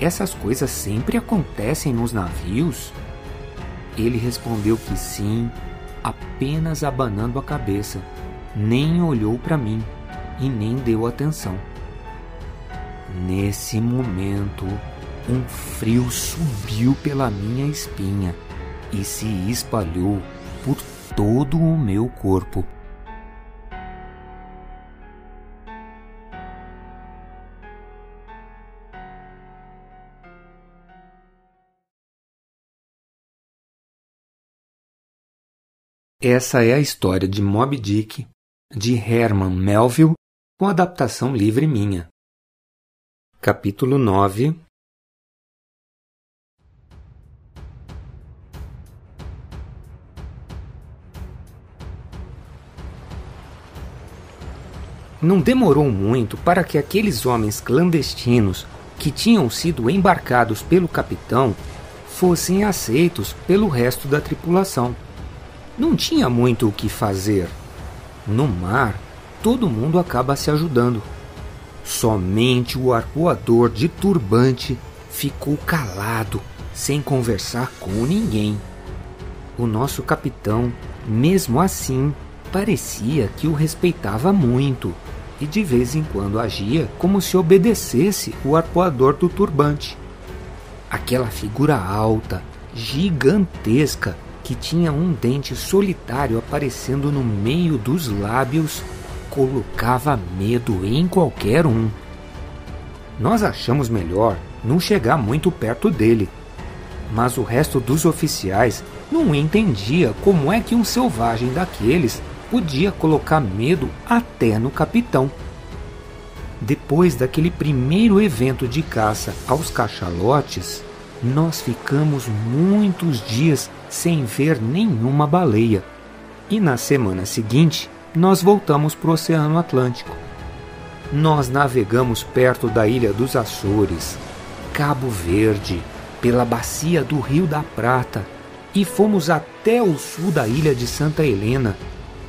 Essas coisas sempre acontecem nos navios? Ele respondeu que sim, apenas abanando a cabeça, nem olhou para mim e nem deu atenção. Nesse momento, um frio subiu pela minha espinha e se espalhou por todo o meu corpo. Essa é a história de Moby Dick, de Herman Melville, com adaptação livre minha. Capítulo 9 Não demorou muito para que aqueles homens clandestinos que tinham sido embarcados pelo capitão fossem aceitos pelo resto da tripulação não tinha muito o que fazer. No mar, todo mundo acaba se ajudando. Somente o arpoador de turbante ficou calado, sem conversar com ninguém. o nosso capitão, mesmo assim, parecia que o respeitava muito e de vez em quando agia como se obedecesse o arpoador do turbante. Aquela figura alta, gigantesca, que tinha um dente solitário aparecendo no meio dos lábios, colocava medo em qualquer um. Nós achamos melhor não chegar muito perto dele, mas o resto dos oficiais não entendia como é que um selvagem daqueles podia colocar medo até no capitão. Depois daquele primeiro evento de caça aos cachalotes, nós ficamos muitos dias sem ver nenhuma baleia. E na semana seguinte, nós voltamos para o Oceano Atlântico. Nós navegamos perto da ilha dos Açores, Cabo Verde, pela bacia do Rio da Prata e fomos até o sul da ilha de Santa Helena,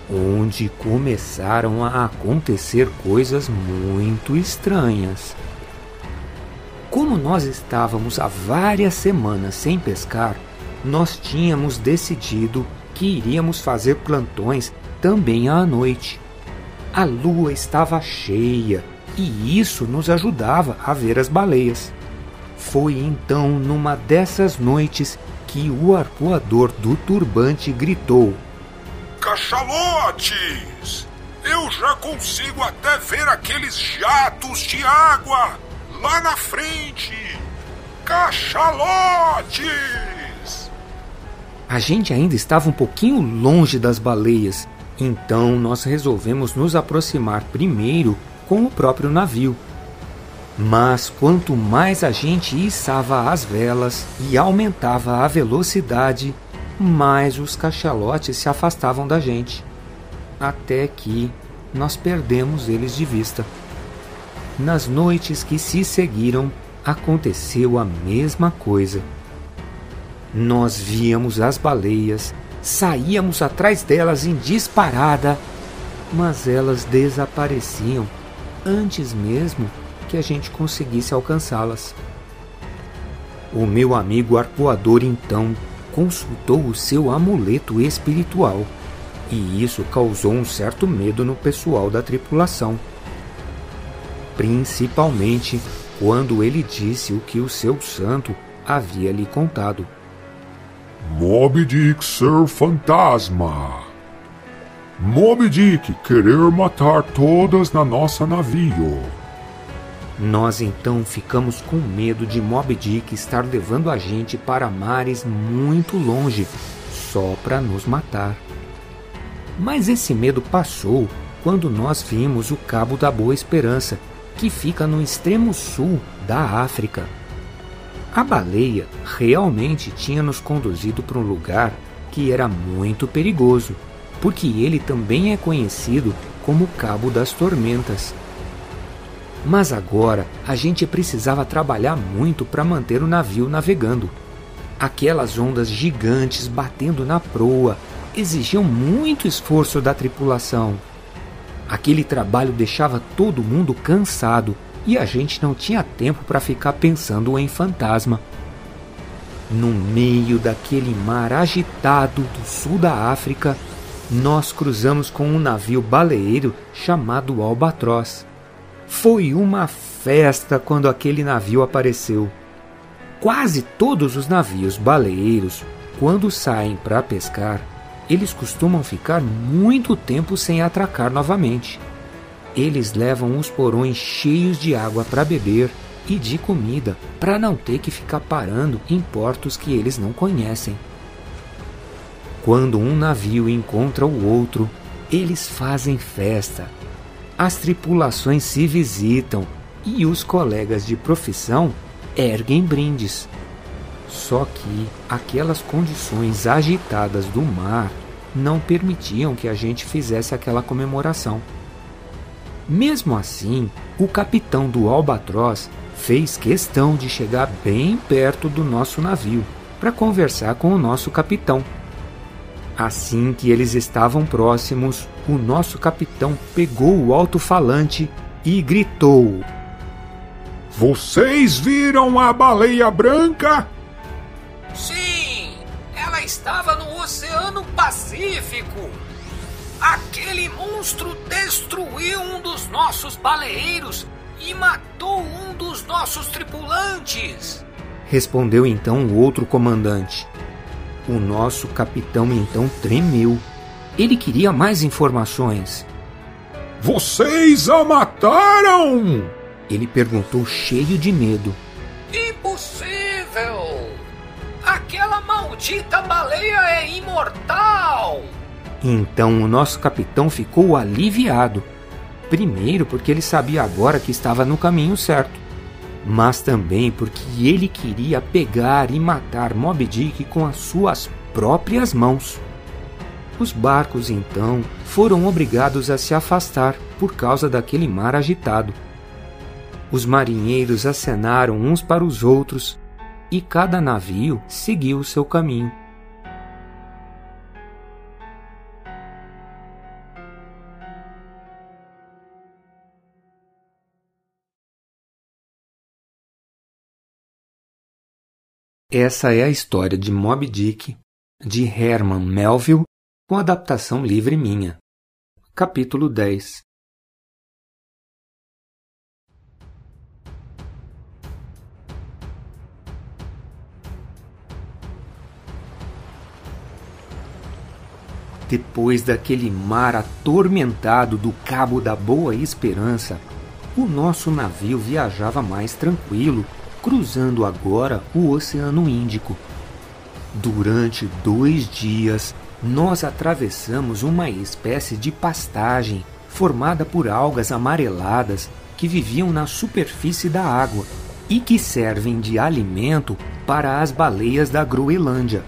onde começaram a acontecer coisas muito estranhas. Como nós estávamos há várias semanas sem pescar, nós tínhamos decidido que iríamos fazer plantões também à noite. A lua estava cheia e isso nos ajudava a ver as baleias. Foi então numa dessas noites que o arpoador do turbante gritou: Cachalotes! Eu já consigo até ver aqueles jatos de água lá na frente! Cachalotes! A gente ainda estava um pouquinho longe das baleias, então nós resolvemos nos aproximar primeiro com o próprio navio. Mas quanto mais a gente içava as velas e aumentava a velocidade, mais os cachalotes se afastavam da gente, até que nós perdemos eles de vista. Nas noites que se seguiram, aconteceu a mesma coisa. Nós víamos as baleias, saíamos atrás delas em disparada, mas elas desapareciam antes mesmo que a gente conseguisse alcançá-las. O meu amigo arpoador então consultou o seu amuleto espiritual, e isso causou um certo medo no pessoal da tripulação. Principalmente quando ele disse o que o seu santo havia lhe contado. Moby Dick ser fantasma. Moby Dick querer matar todas na nossa navio. Nós então ficamos com medo de Moby Dick estar levando a gente para mares muito longe, só para nos matar. Mas esse medo passou quando nós vimos o Cabo da Boa Esperança, que fica no extremo sul da África. A baleia realmente tinha nos conduzido para um lugar que era muito perigoso, porque ele também é conhecido como Cabo das Tormentas. Mas agora a gente precisava trabalhar muito para manter o navio navegando. Aquelas ondas gigantes batendo na proa exigiam muito esforço da tripulação. Aquele trabalho deixava todo mundo cansado e a gente não tinha tempo para ficar pensando em fantasma. No meio daquele mar agitado do sul da África, nós cruzamos com um navio baleeiro chamado Albatroz. Foi uma festa quando aquele navio apareceu. Quase todos os navios baleeiros, quando saem para pescar, eles costumam ficar muito tempo sem atracar novamente. Eles levam os porões cheios de água para beber e de comida, para não ter que ficar parando em portos que eles não conhecem. Quando um navio encontra o outro, eles fazem festa as tripulações se visitam e os colegas de profissão erguem brindes. Só que aquelas condições agitadas do mar não permitiam que a gente fizesse aquela comemoração. Mesmo assim, o capitão do Albatroz fez questão de chegar bem perto do nosso navio para conversar com o nosso capitão Assim que eles estavam próximos, o nosso capitão pegou o alto-falante e gritou: Vocês viram a baleia branca? Sim, ela estava no Oceano Pacífico. Aquele monstro destruiu um dos nossos baleeiros e matou um dos nossos tripulantes. Respondeu então o outro comandante. O nosso capitão então tremeu. Ele queria mais informações. Vocês a mataram? Ele perguntou cheio de medo. Impossível! Maldita baleia é imortal! Então o nosso capitão ficou aliviado. Primeiro, porque ele sabia agora que estava no caminho certo, mas também porque ele queria pegar e matar Moby Dick com as suas próprias mãos. Os barcos então foram obrigados a se afastar por causa daquele mar agitado. Os marinheiros acenaram uns para os outros e cada navio seguiu o seu caminho. Essa é a história de Moby Dick, de Herman Melville, com adaptação livre minha. Capítulo 10 Depois daquele mar atormentado do Cabo da Boa Esperança, o nosso navio viajava mais tranquilo cruzando agora o Oceano Índico. Durante dois dias, nós atravessamos uma espécie de pastagem formada por algas amareladas que viviam na superfície da água e que servem de alimento para as baleias da Groenlândia.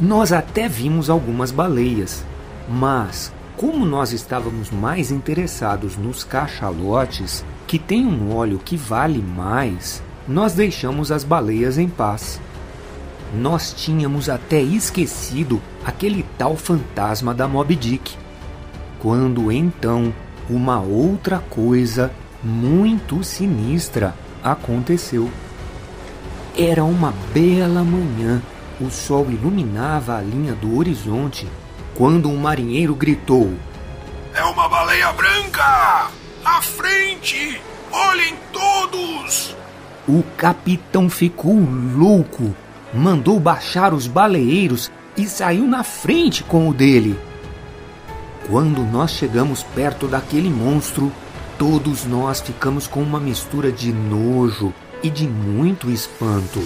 Nós até vimos algumas baleias, mas como nós estávamos mais interessados nos cachalotes, que têm um óleo que vale mais, nós deixamos as baleias em paz. Nós tínhamos até esquecido aquele tal fantasma da Moby Dick. Quando então uma outra coisa muito sinistra aconteceu. Era uma bela manhã, o sol iluminava a linha do horizonte quando um marinheiro gritou: É uma baleia branca! À frente! Olhem todos! O capitão ficou louco, mandou baixar os baleeiros e saiu na frente com o dele. Quando nós chegamos perto daquele monstro, todos nós ficamos com uma mistura de nojo e de muito espanto.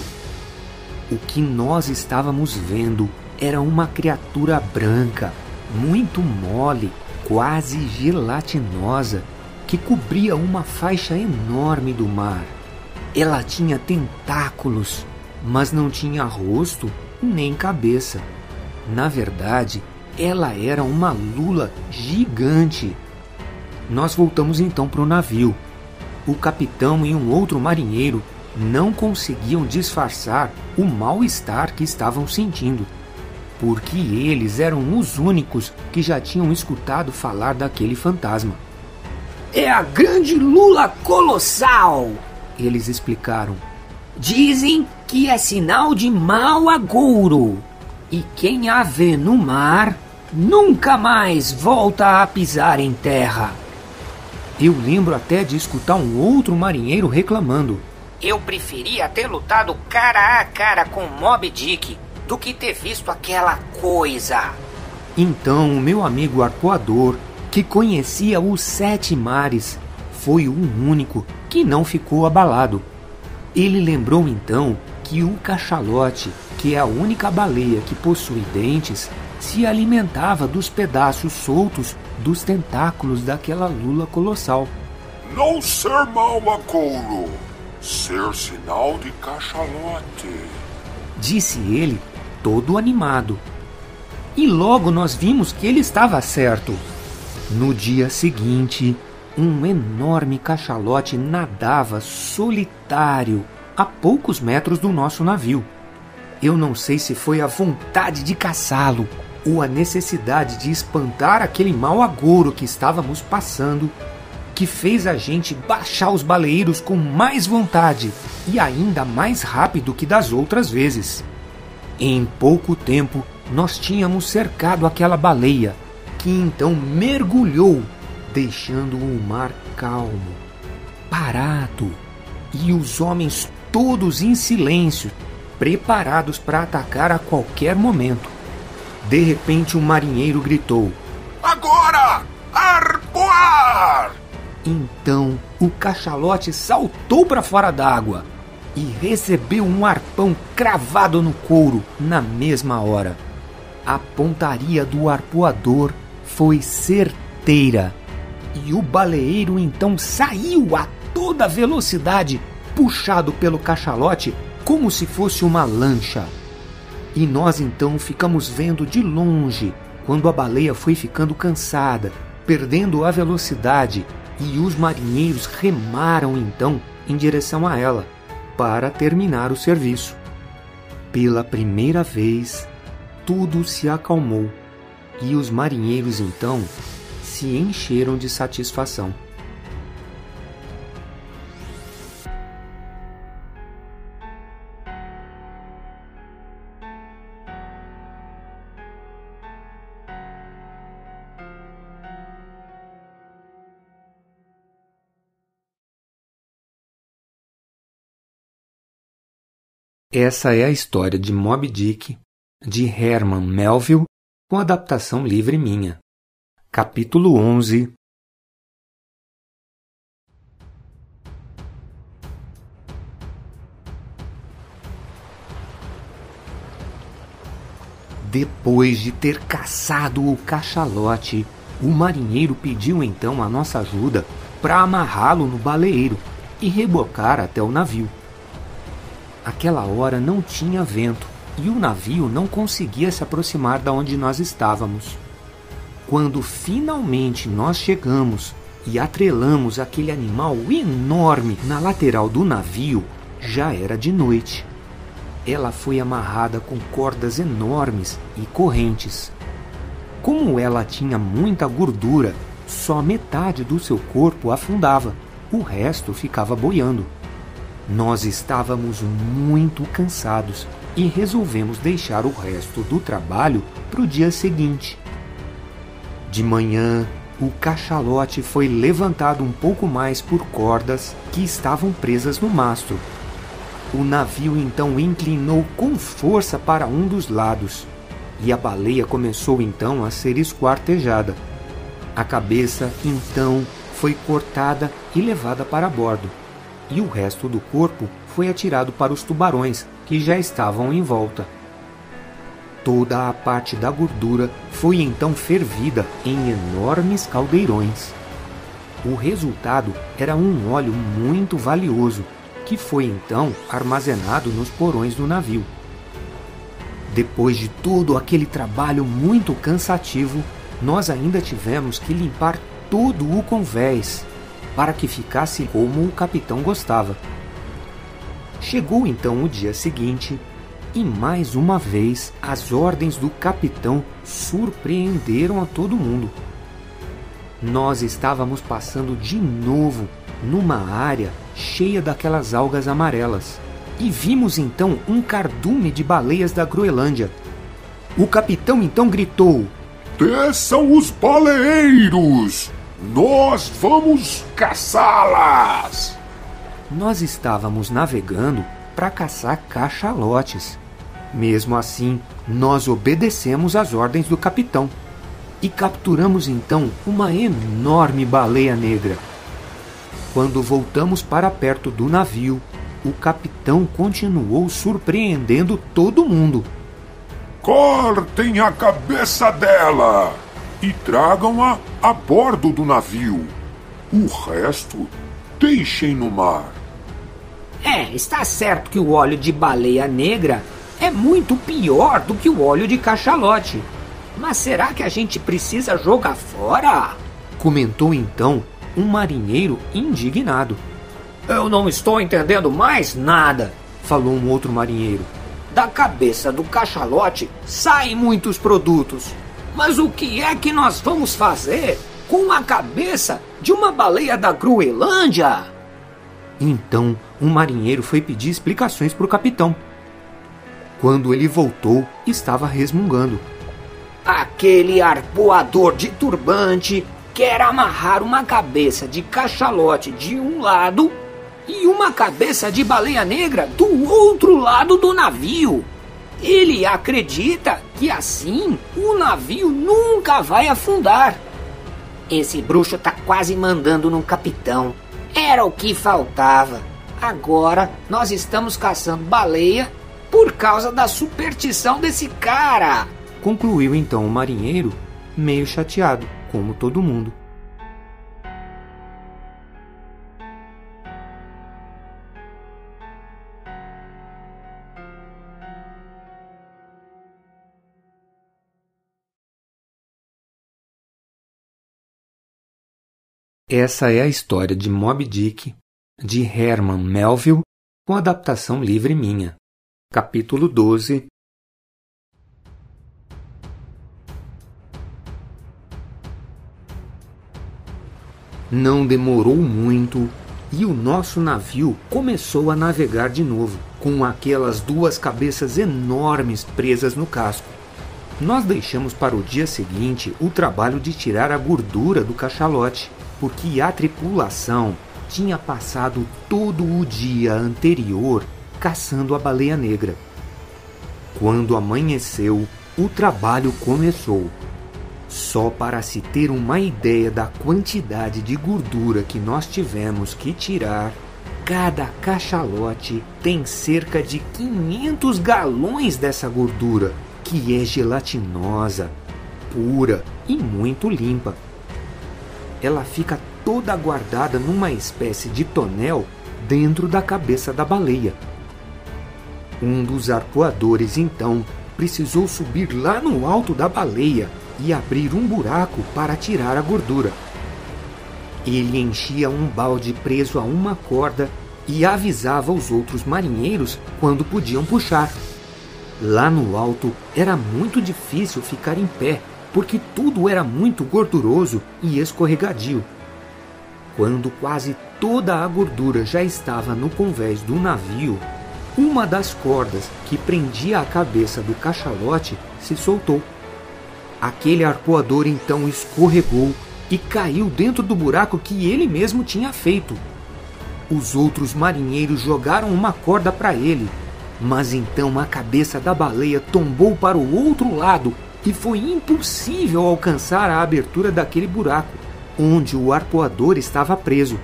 O que nós estávamos vendo era uma criatura branca, muito mole, quase gelatinosa, que cobria uma faixa enorme do mar. Ela tinha tentáculos, mas não tinha rosto nem cabeça. Na verdade, ela era uma lula gigante. Nós voltamos então para o navio. O capitão e um outro marinheiro não conseguiam disfarçar o mal-estar que estavam sentindo, porque eles eram os únicos que já tinham escutado falar daquele fantasma. É a grande lula colossal! Eles explicaram. Dizem que é sinal de mau agouro. E quem a vê no mar nunca mais volta a pisar em terra. Eu lembro até de escutar um outro marinheiro reclamando. Eu preferia ter lutado cara a cara com Moby Dick do que ter visto aquela coisa. Então, o meu amigo arcoador, que conhecia os sete mares, foi o único que não ficou abalado. Ele lembrou então que o cachalote, que é a única baleia que possui dentes, se alimentava dos pedaços soltos dos tentáculos daquela lula colossal. Não ser mau a couro, ser sinal de cachalote, disse ele, todo animado. E logo nós vimos que ele estava certo. No dia seguinte, um enorme cachalote nadava solitário a poucos metros do nosso navio. Eu não sei se foi a vontade de caçá-lo ou a necessidade de espantar aquele mau agouro que estávamos passando que fez a gente baixar os baleeiros com mais vontade e ainda mais rápido que das outras vezes. Em pouco tempo, nós tínhamos cercado aquela baleia, que então mergulhou, deixando o mar calmo, parado, e os homens todos em silêncio, preparados para atacar a qualquer momento. De repente, um marinheiro gritou: Agora! Arpoar! Então o cachalote saltou para fora d'água e recebeu um arpão cravado no couro na mesma hora. A pontaria do arpoador foi certeira e o baleeiro então saiu a toda velocidade, puxado pelo cachalote como se fosse uma lancha. E nós então ficamos vendo de longe quando a baleia foi ficando cansada, perdendo a velocidade, e os marinheiros remaram então em direção a ela para terminar o serviço. Pela primeira vez, tudo se acalmou e os marinheiros então se encheram de satisfação. Essa é a história de Moby Dick, de Herman Melville, com adaptação livre minha. Capítulo 11 Depois de ter caçado o cachalote, o marinheiro pediu então a nossa ajuda para amarrá-lo no baleeiro e rebocar até o navio. Aquela hora não tinha vento e o navio não conseguia se aproximar da onde nós estávamos. Quando finalmente nós chegamos e atrelamos aquele animal enorme na lateral do navio, já era de noite. Ela foi amarrada com cordas enormes e correntes. Como ela tinha muita gordura, só metade do seu corpo afundava, o resto ficava boiando. Nós estávamos muito cansados e resolvemos deixar o resto do trabalho para o dia seguinte. De manhã, o cachalote foi levantado um pouco mais por cordas que estavam presas no mastro. O navio então inclinou com força para um dos lados e a baleia começou então a ser esquartejada. A cabeça então foi cortada e levada para bordo e o resto do corpo foi atirado para os tubarões que já estavam em volta. Toda a parte da gordura foi então fervida em enormes caldeirões. O resultado era um óleo muito valioso, que foi então armazenado nos porões do navio. Depois de todo aquele trabalho muito cansativo, nós ainda tivemos que limpar todo o convés para que ficasse como o capitão gostava. Chegou então o dia seguinte e mais uma vez as ordens do capitão surpreenderam a todo mundo. Nós estávamos passando de novo numa área cheia daquelas algas amarelas e vimos então um cardume de baleias da Groenlândia. O capitão então gritou: Desçam os baleeiros! Nós vamos caçá-las! Nós estávamos navegando para caçar cachalotes. Mesmo assim, nós obedecemos às ordens do capitão e capturamos então uma enorme baleia negra. Quando voltamos para perto do navio, o capitão continuou surpreendendo todo mundo. Cortem a cabeça dela! E tragam-a a bordo do navio. O resto deixem no mar. É, está certo que o óleo de baleia negra é muito pior do que o óleo de cachalote. Mas será que a gente precisa jogar fora? Comentou então um marinheiro indignado. Eu não estou entendendo mais nada, falou um outro marinheiro. Da cabeça do cachalote saem muitos produtos. Mas o que é que nós vamos fazer com a cabeça de uma baleia da Groenlândia? Então, um marinheiro foi pedir explicações para o capitão. Quando ele voltou, estava resmungando. Aquele arpoador de turbante quer amarrar uma cabeça de cachalote de um lado e uma cabeça de baleia negra do outro lado do navio. Ele acredita que assim o navio nunca vai afundar. Esse bruxo tá quase mandando no capitão. Era o que faltava. Agora nós estamos caçando baleia por causa da superstição desse cara. Concluiu então o marinheiro, meio chateado, como todo mundo. Essa é a história de Moby Dick, de Herman Melville, com adaptação livre minha. Capítulo 12 Não demorou muito e o nosso navio começou a navegar de novo, com aquelas duas cabeças enormes presas no casco. Nós deixamos para o dia seguinte o trabalho de tirar a gordura do cachalote porque a tripulação tinha passado todo o dia anterior caçando a baleia negra. Quando amanheceu, o trabalho começou. Só para se ter uma ideia da quantidade de gordura que nós tivemos que tirar, cada cachalote tem cerca de 500 galões dessa gordura, que é gelatinosa, pura e muito limpa ela fica toda guardada numa espécie de tonel dentro da cabeça da baleia. Um dos arpoadores então precisou subir lá no alto da baleia e abrir um buraco para tirar a gordura. Ele enchia um balde preso a uma corda e avisava os outros marinheiros quando podiam puxar. Lá no alto era muito difícil ficar em pé porque tudo era muito gorduroso e escorregadio. Quando quase toda a gordura já estava no convés do navio, uma das cordas que prendia a cabeça do cachalote se soltou. Aquele arpoador então escorregou e caiu dentro do buraco que ele mesmo tinha feito. Os outros marinheiros jogaram uma corda para ele, mas então a cabeça da baleia tombou para o outro lado e foi impossível alcançar a abertura daquele buraco, onde o arpoador estava preso.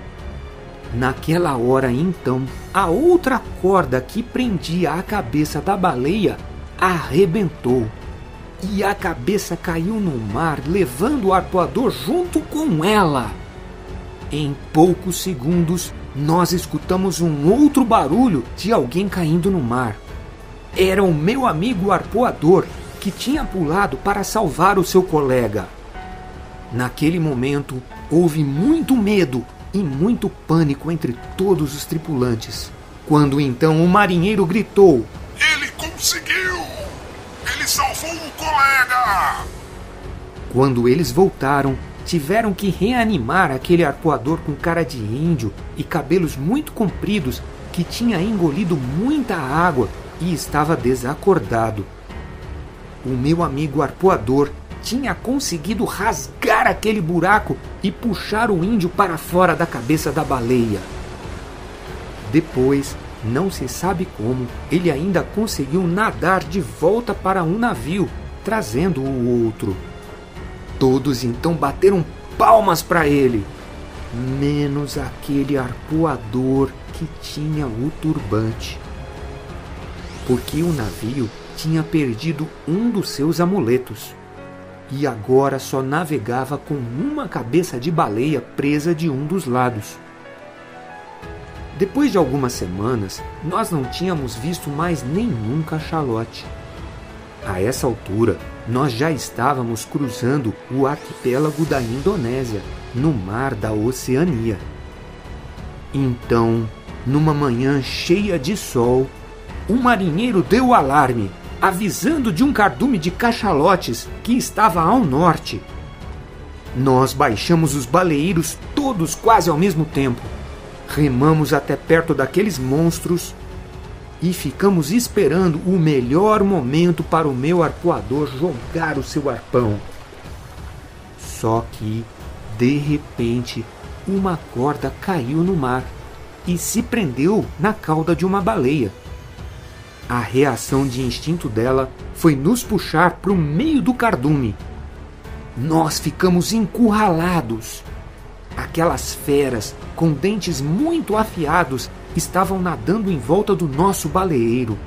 Naquela hora, então, a outra corda que prendia a cabeça da baleia arrebentou e a cabeça caiu no mar, levando o arpoador junto com ela. Em poucos segundos, nós escutamos um outro barulho de alguém caindo no mar. Era o meu amigo arpoador que tinha pulado para salvar o seu colega. Naquele momento, houve muito medo e muito pânico entre todos os tripulantes. Quando então o marinheiro gritou: Ele conseguiu! Ele salvou o colega! Quando eles voltaram, tiveram que reanimar aquele arpoador com cara de índio e cabelos muito compridos que tinha engolido muita água e estava desacordado o meu amigo arpoador tinha conseguido rasgar aquele buraco e puxar o índio para fora da cabeça da baleia. Depois, não se sabe como, ele ainda conseguiu nadar de volta para um navio, trazendo o outro. Todos então bateram palmas para ele, menos aquele arpoador que tinha o turbante. Porque o navio tinha perdido um dos seus amuletos e agora só navegava com uma cabeça de baleia presa de um dos lados. Depois de algumas semanas, nós não tínhamos visto mais nenhum cachalote. A essa altura, nós já estávamos cruzando o arquipélago da Indonésia, no mar da Oceania. Então, numa manhã cheia de sol, um marinheiro deu o alarme avisando de um cardume de cachalotes que estava ao norte. Nós baixamos os baleeiros todos quase ao mesmo tempo. Remamos até perto daqueles monstros e ficamos esperando o melhor momento para o meu arpoador jogar o seu arpão. Só que, de repente, uma corda caiu no mar e se prendeu na cauda de uma baleia. A reação de instinto dela foi nos puxar para o meio do cardume. Nós ficamos encurralados. Aquelas feras com dentes muito afiados estavam nadando em volta do nosso baleeiro.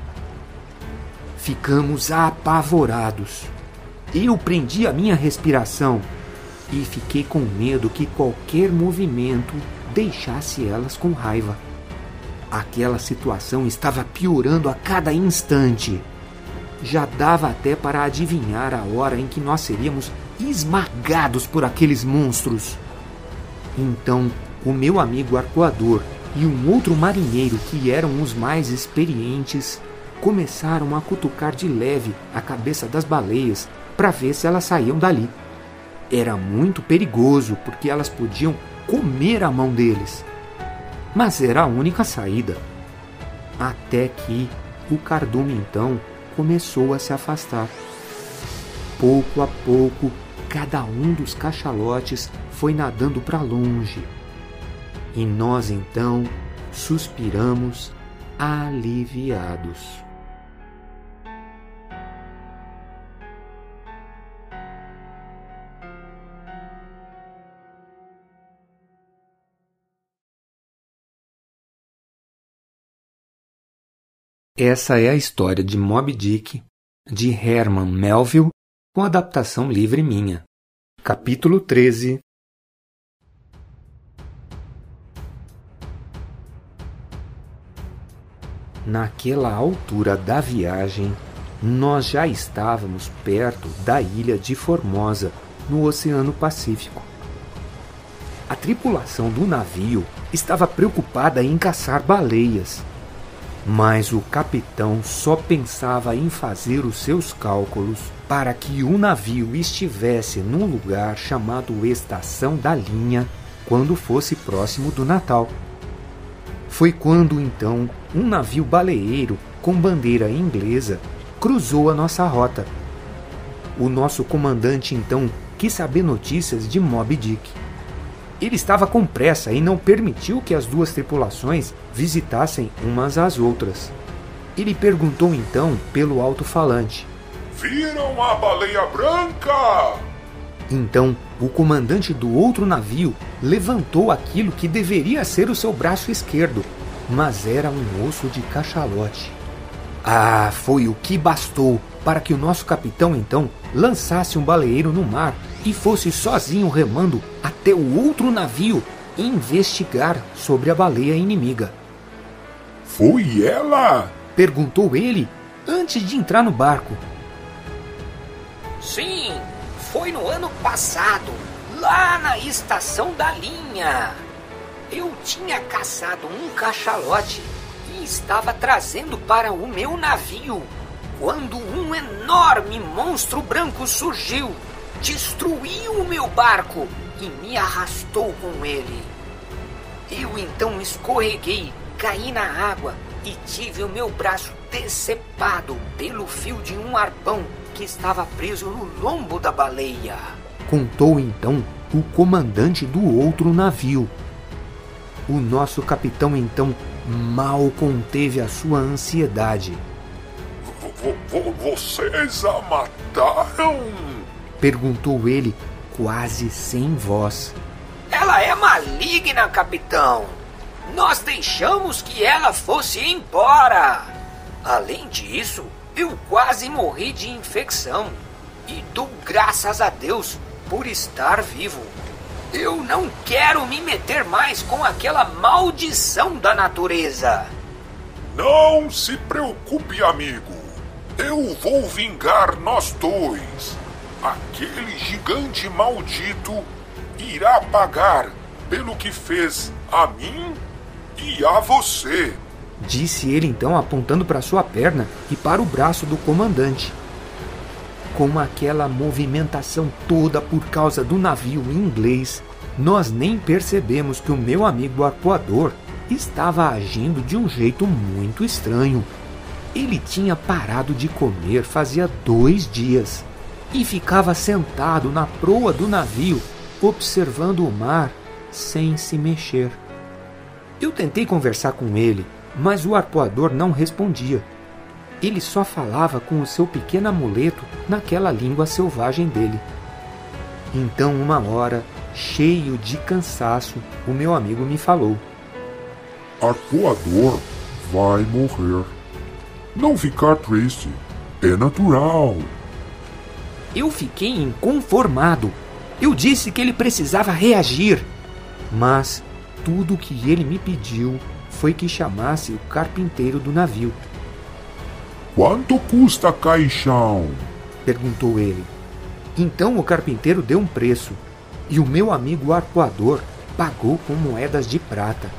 Ficamos apavorados. Eu prendi a minha respiração e fiquei com medo que qualquer movimento deixasse elas com raiva. Aquela situação estava piorando a cada instante. Já dava até para adivinhar a hora em que nós seríamos esmagados por aqueles monstros. Então, o meu amigo arcoador e um outro marinheiro que eram os mais experientes começaram a cutucar de leve a cabeça das baleias para ver se elas saíam dali. Era muito perigoso porque elas podiam comer a mão deles. Mas era a única saída. Até que o cardume então começou a se afastar. Pouco a pouco, cada um dos cachalotes foi nadando para longe. E nós então suspiramos aliviados. Essa é a história de Moby Dick, de Herman Melville, com adaptação livre minha. Capítulo 13 Naquela altura da viagem, nós já estávamos perto da ilha de Formosa, no Oceano Pacífico. A tripulação do navio estava preocupada em caçar baleias mas o capitão só pensava em fazer os seus cálculos para que o navio estivesse num lugar chamado Estação da Linha quando fosse próximo do Natal. Foi quando então um navio baleeiro com bandeira inglesa cruzou a nossa rota. O nosso comandante então quis saber notícias de Moby Dick. Ele estava com pressa e não permitiu que as duas tripulações visitassem umas às outras. Ele perguntou então pelo alto-falante: Viram a baleia branca? Então o comandante do outro navio levantou aquilo que deveria ser o seu braço esquerdo, mas era um osso de cachalote. Ah, foi o que bastou para que o nosso capitão então lançasse um baleeiro no mar e fosse sozinho remando até o outro navio investigar sobre a baleia inimiga. Foi ela? perguntou ele antes de entrar no barco. Sim, foi no ano passado, lá na estação da linha. Eu tinha caçado um cachalote e estava trazendo para o meu navio quando um enorme monstro branco surgiu destruiu o meu barco e me arrastou com ele. Eu então escorreguei, caí na água e tive o meu braço decepado pelo fio de um arpão que estava preso no lombo da baleia. Contou então o comandante do outro navio. O nosso capitão então mal conteve a sua ansiedade. Vocês a mataram? Perguntou ele, quase sem voz. Ela é maligna, capitão. Nós deixamos que ela fosse embora. Além disso, eu quase morri de infecção. E dou graças a Deus por estar vivo. Eu não quero me meter mais com aquela maldição da natureza. Não se preocupe, amigo. Eu vou vingar nós dois aquele gigante maldito irá pagar pelo que fez a mim e a você. Disse ele então, apontando para sua perna e para o braço do comandante. Com aquela movimentação toda por causa do navio inglês, nós nem percebemos que o meu amigo arpoador estava agindo de um jeito muito estranho. Ele tinha parado de comer fazia dois dias e ficava sentado na proa do navio, observando o mar sem se mexer. Eu tentei conversar com ele, mas o arpoador não respondia. Ele só falava com o seu pequeno amuleto naquela língua selvagem dele. Então, uma hora, cheio de cansaço, o meu amigo me falou: Arpoador vai morrer. Não ficar triste. É natural. Eu fiquei inconformado. Eu disse que ele precisava reagir. Mas tudo o que ele me pediu foi que chamasse o carpinteiro do navio. Quanto custa caixão? perguntou ele. Então o carpinteiro deu um preço, e o meu amigo arpoador pagou com moedas de prata.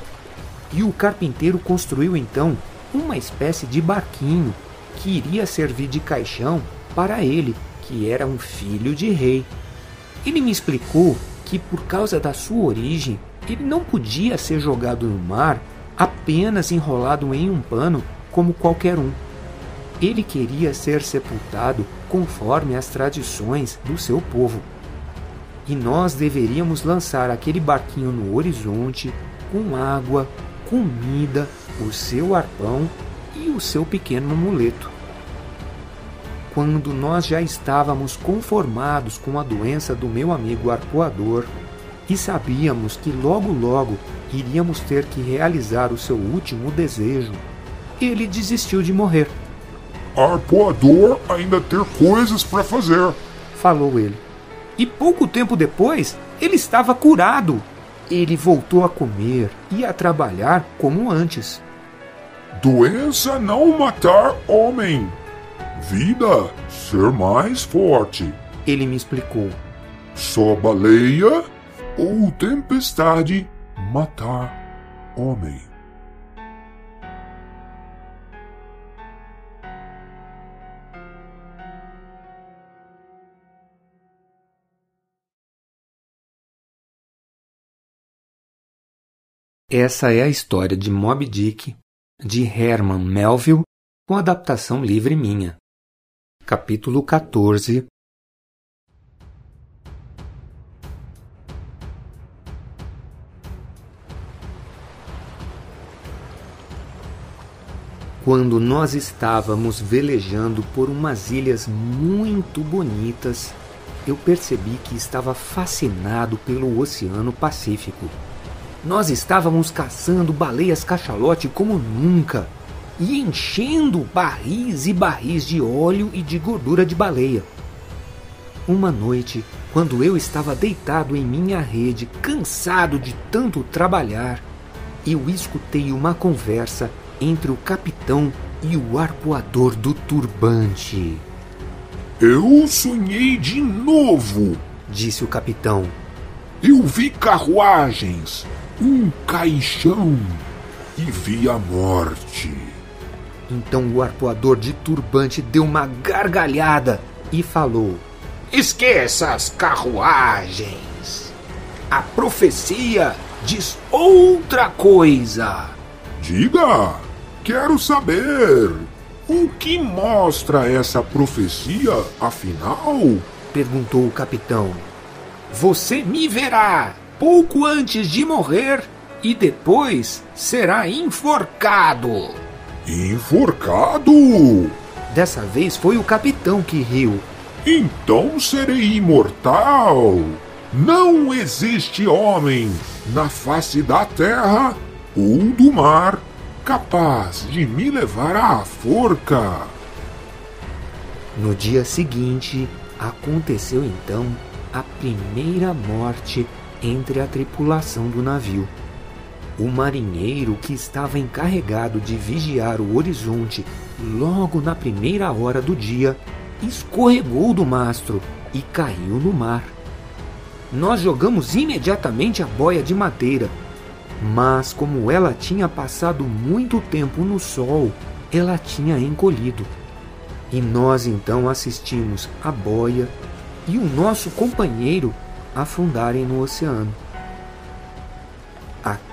E o carpinteiro construiu então uma espécie de barquinho que iria servir de caixão para ele, que era um filho de rei. Ele me explicou que, por causa da sua origem, ele não podia ser jogado no mar apenas enrolado em um pano como qualquer um. Ele queria ser sepultado conforme as tradições do seu povo. E nós deveríamos lançar aquele barquinho no horizonte com água, comida, o seu arpão e o seu pequeno amuleto. Quando nós já estávamos conformados com a doença do meu amigo arpoador e sabíamos que logo logo iríamos ter que realizar o seu último desejo, ele desistiu de morrer. Arpoador ainda ter coisas para fazer, falou ele. E pouco tempo depois, ele estava curado ele voltou a comer e a trabalhar como antes. Doença não matar homem. Vida ser mais forte. Ele me explicou. Só baleia ou tempestade matar homem. Essa é a história de Moby Dick, de Herman Melville, com adaptação livre minha. Capítulo 14 Quando nós estávamos velejando por umas ilhas muito bonitas, eu percebi que estava fascinado pelo Oceano Pacífico. Nós estávamos caçando baleias cachalote como nunca e enchendo barris e barris de óleo e de gordura de baleia. Uma noite, quando eu estava deitado em minha rede, cansado de tanto trabalhar, eu escutei uma conversa entre o capitão e o arpoador do turbante. Eu sonhei de novo, disse o capitão. Eu vi carruagens, um caixão e vi a morte. Então o arpoador de turbante deu uma gargalhada e falou: Esqueça as carruagens. A profecia diz outra coisa. Diga, quero saber. O que mostra essa profecia, afinal? perguntou o capitão. Você me verá pouco antes de morrer e depois será enforcado. Enforcado? Dessa vez foi o capitão que riu. Então serei imortal. Não existe homem na face da terra ou do mar capaz de me levar à forca. No dia seguinte, aconteceu então a primeira morte entre a tripulação do navio. O marinheiro que estava encarregado de vigiar o horizonte logo na primeira hora do dia escorregou do mastro e caiu no mar. Nós jogamos imediatamente a boia de madeira, mas como ela tinha passado muito tempo no sol, ela tinha encolhido. E nós então assistimos a boia e o nosso companheiro afundarem no oceano.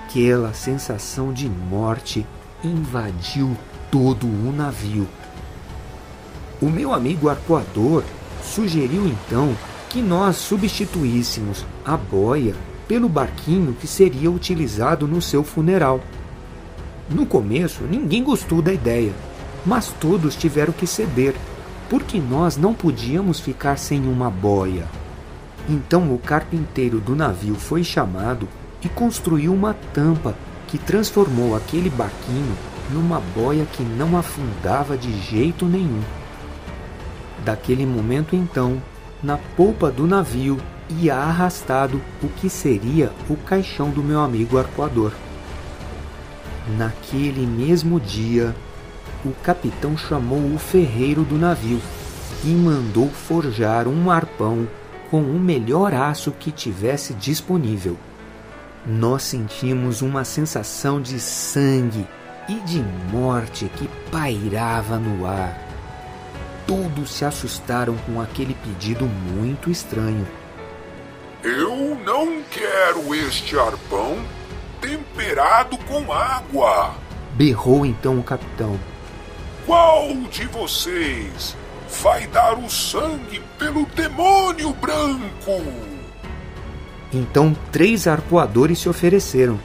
Aquela sensação de morte invadiu todo o navio. O meu amigo arpoador sugeriu então que nós substituíssemos a boia pelo barquinho que seria utilizado no seu funeral. No começo, ninguém gostou da ideia, mas todos tiveram que ceder, porque nós não podíamos ficar sem uma boia. Então o carpinteiro do navio foi chamado e construiu uma tampa que transformou aquele barquinho numa boia que não afundava de jeito nenhum. Daquele momento então, na polpa do navio ia arrastado o que seria o caixão do meu amigo arcoador. Naquele mesmo dia, o capitão chamou o ferreiro do navio e mandou forjar um arpão com o melhor aço que tivesse disponível. Nós sentimos uma sensação de sangue e de morte que pairava no ar. Todos se assustaram com aquele pedido muito estranho. Eu não quero este arpão temperado com água! Berrou então o capitão. Qual de vocês vai dar o sangue pelo demônio branco? Então três arpoadores se ofereceram.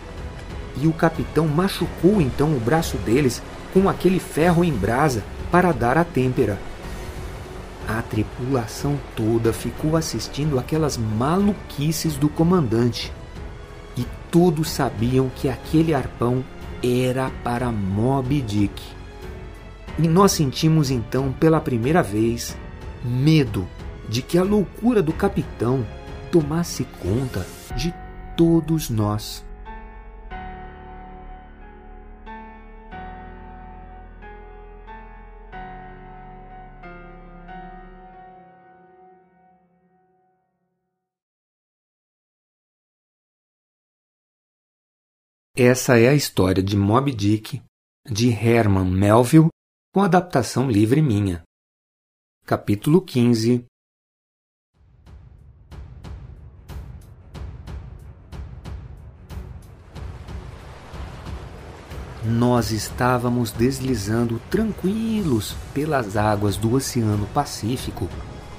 E o capitão machucou então o braço deles com aquele ferro em brasa para dar a têmpera. A tripulação toda ficou assistindo aquelas maluquices do comandante. E todos sabiam que aquele arpão era para Moby Dick. E nós sentimos então pela primeira vez medo de que a loucura do capitão tomasse conta de todos nós. Essa é a história de Moby Dick, de Herman Melville, com adaptação livre minha. Capítulo 15 Nós estávamos deslizando tranquilos pelas águas do Oceano Pacífico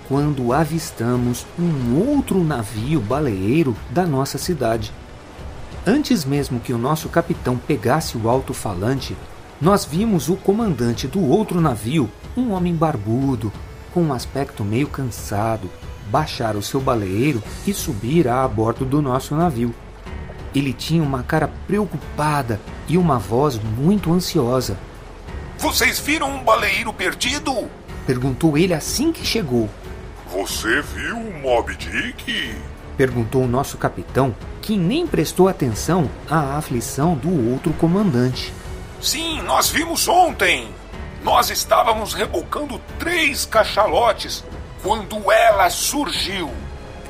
quando avistamos um outro navio baleeiro da nossa cidade. Antes mesmo que o nosso capitão pegasse o alto-falante, nós vimos o comandante do outro navio, um homem barbudo, com um aspecto meio cansado, baixar o seu baleeiro e subir a bordo do nosso navio. Ele tinha uma cara preocupada e uma voz muito ansiosa. Vocês viram um baleeiro perdido? Perguntou ele assim que chegou. Você viu o Moby Dick? Perguntou o nosso capitão, que nem prestou atenção à aflição do outro comandante. Sim, nós vimos ontem. Nós estávamos rebocando três cachalotes quando ela surgiu.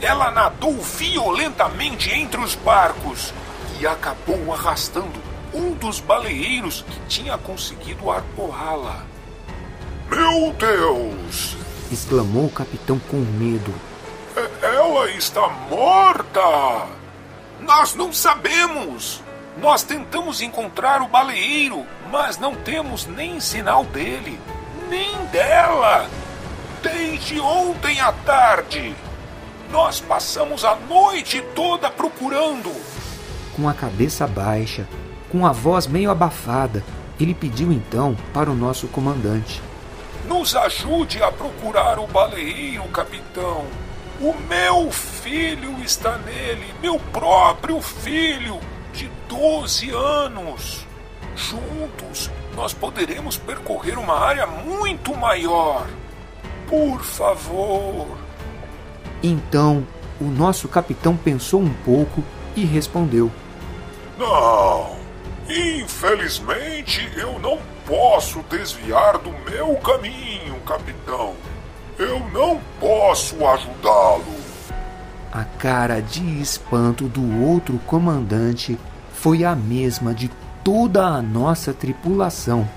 Ela nadou violentamente entre os barcos e acabou arrastando um dos baleeiros que tinha conseguido arpoá-la. Meu Deus! exclamou o capitão com medo. Ela está morta! Nós não sabemos! Nós tentamos encontrar o baleeiro, mas não temos nem sinal dele, nem dela. Desde ontem à tarde. Nós passamos a noite toda procurando. Com a cabeça baixa, com a voz meio abafada, ele pediu então para o nosso comandante: Nos ajude a procurar o baleeiro, capitão. O meu filho está nele, meu próprio filho, de 12 anos. Juntos, nós poderemos percorrer uma área muito maior. Por favor. Então, o nosso capitão pensou um pouco e respondeu: Não, infelizmente eu não posso desviar do meu caminho, capitão. Eu não posso ajudá-lo. A cara de espanto do outro comandante foi a mesma de toda a nossa tripulação.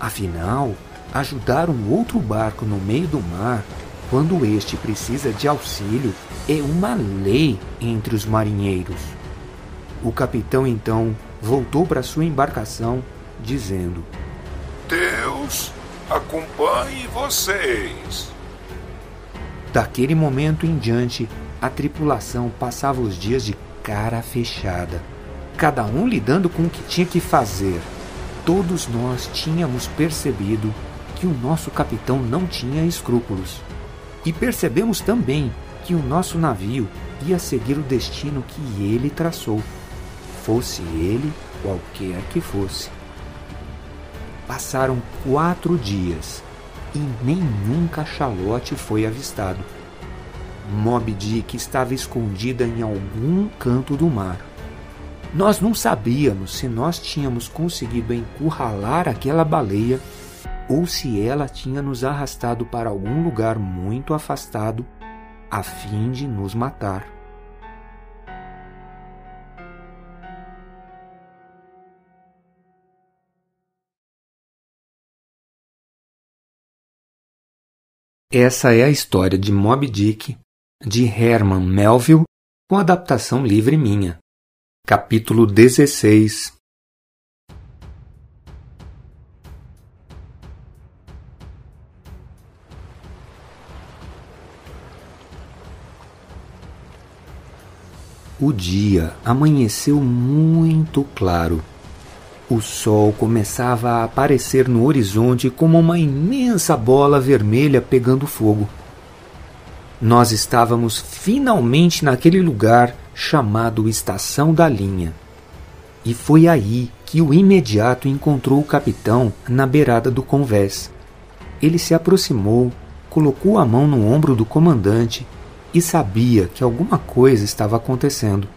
Afinal, ajudar um outro barco no meio do mar, quando este precisa de auxílio, é uma lei entre os marinheiros. O capitão então voltou para sua embarcação, dizendo: acompanhe vocês. Daquele momento em diante, a tripulação passava os dias de cara fechada, cada um lidando com o que tinha que fazer. Todos nós tínhamos percebido que o nosso capitão não tinha escrúpulos. E percebemos também que o nosso navio ia seguir o destino que ele traçou, fosse ele qualquer que fosse. Passaram quatro dias e nenhum cachalote foi avistado. Moby Dick estava escondida em algum canto do mar. Nós não sabíamos se nós tínhamos conseguido encurralar aquela baleia ou se ela tinha nos arrastado para algum lugar muito afastado a fim de nos matar. Essa é a história de Moby Dick, de Herman Melville, com adaptação livre minha. Capítulo 16 O dia amanheceu muito claro. O sol começava a aparecer no horizonte como uma imensa bola vermelha pegando fogo. Nós estávamos finalmente naquele lugar chamado Estação da Linha. E foi aí que o imediato encontrou o capitão na beirada do convés. Ele se aproximou, colocou a mão no ombro do comandante e sabia que alguma coisa estava acontecendo.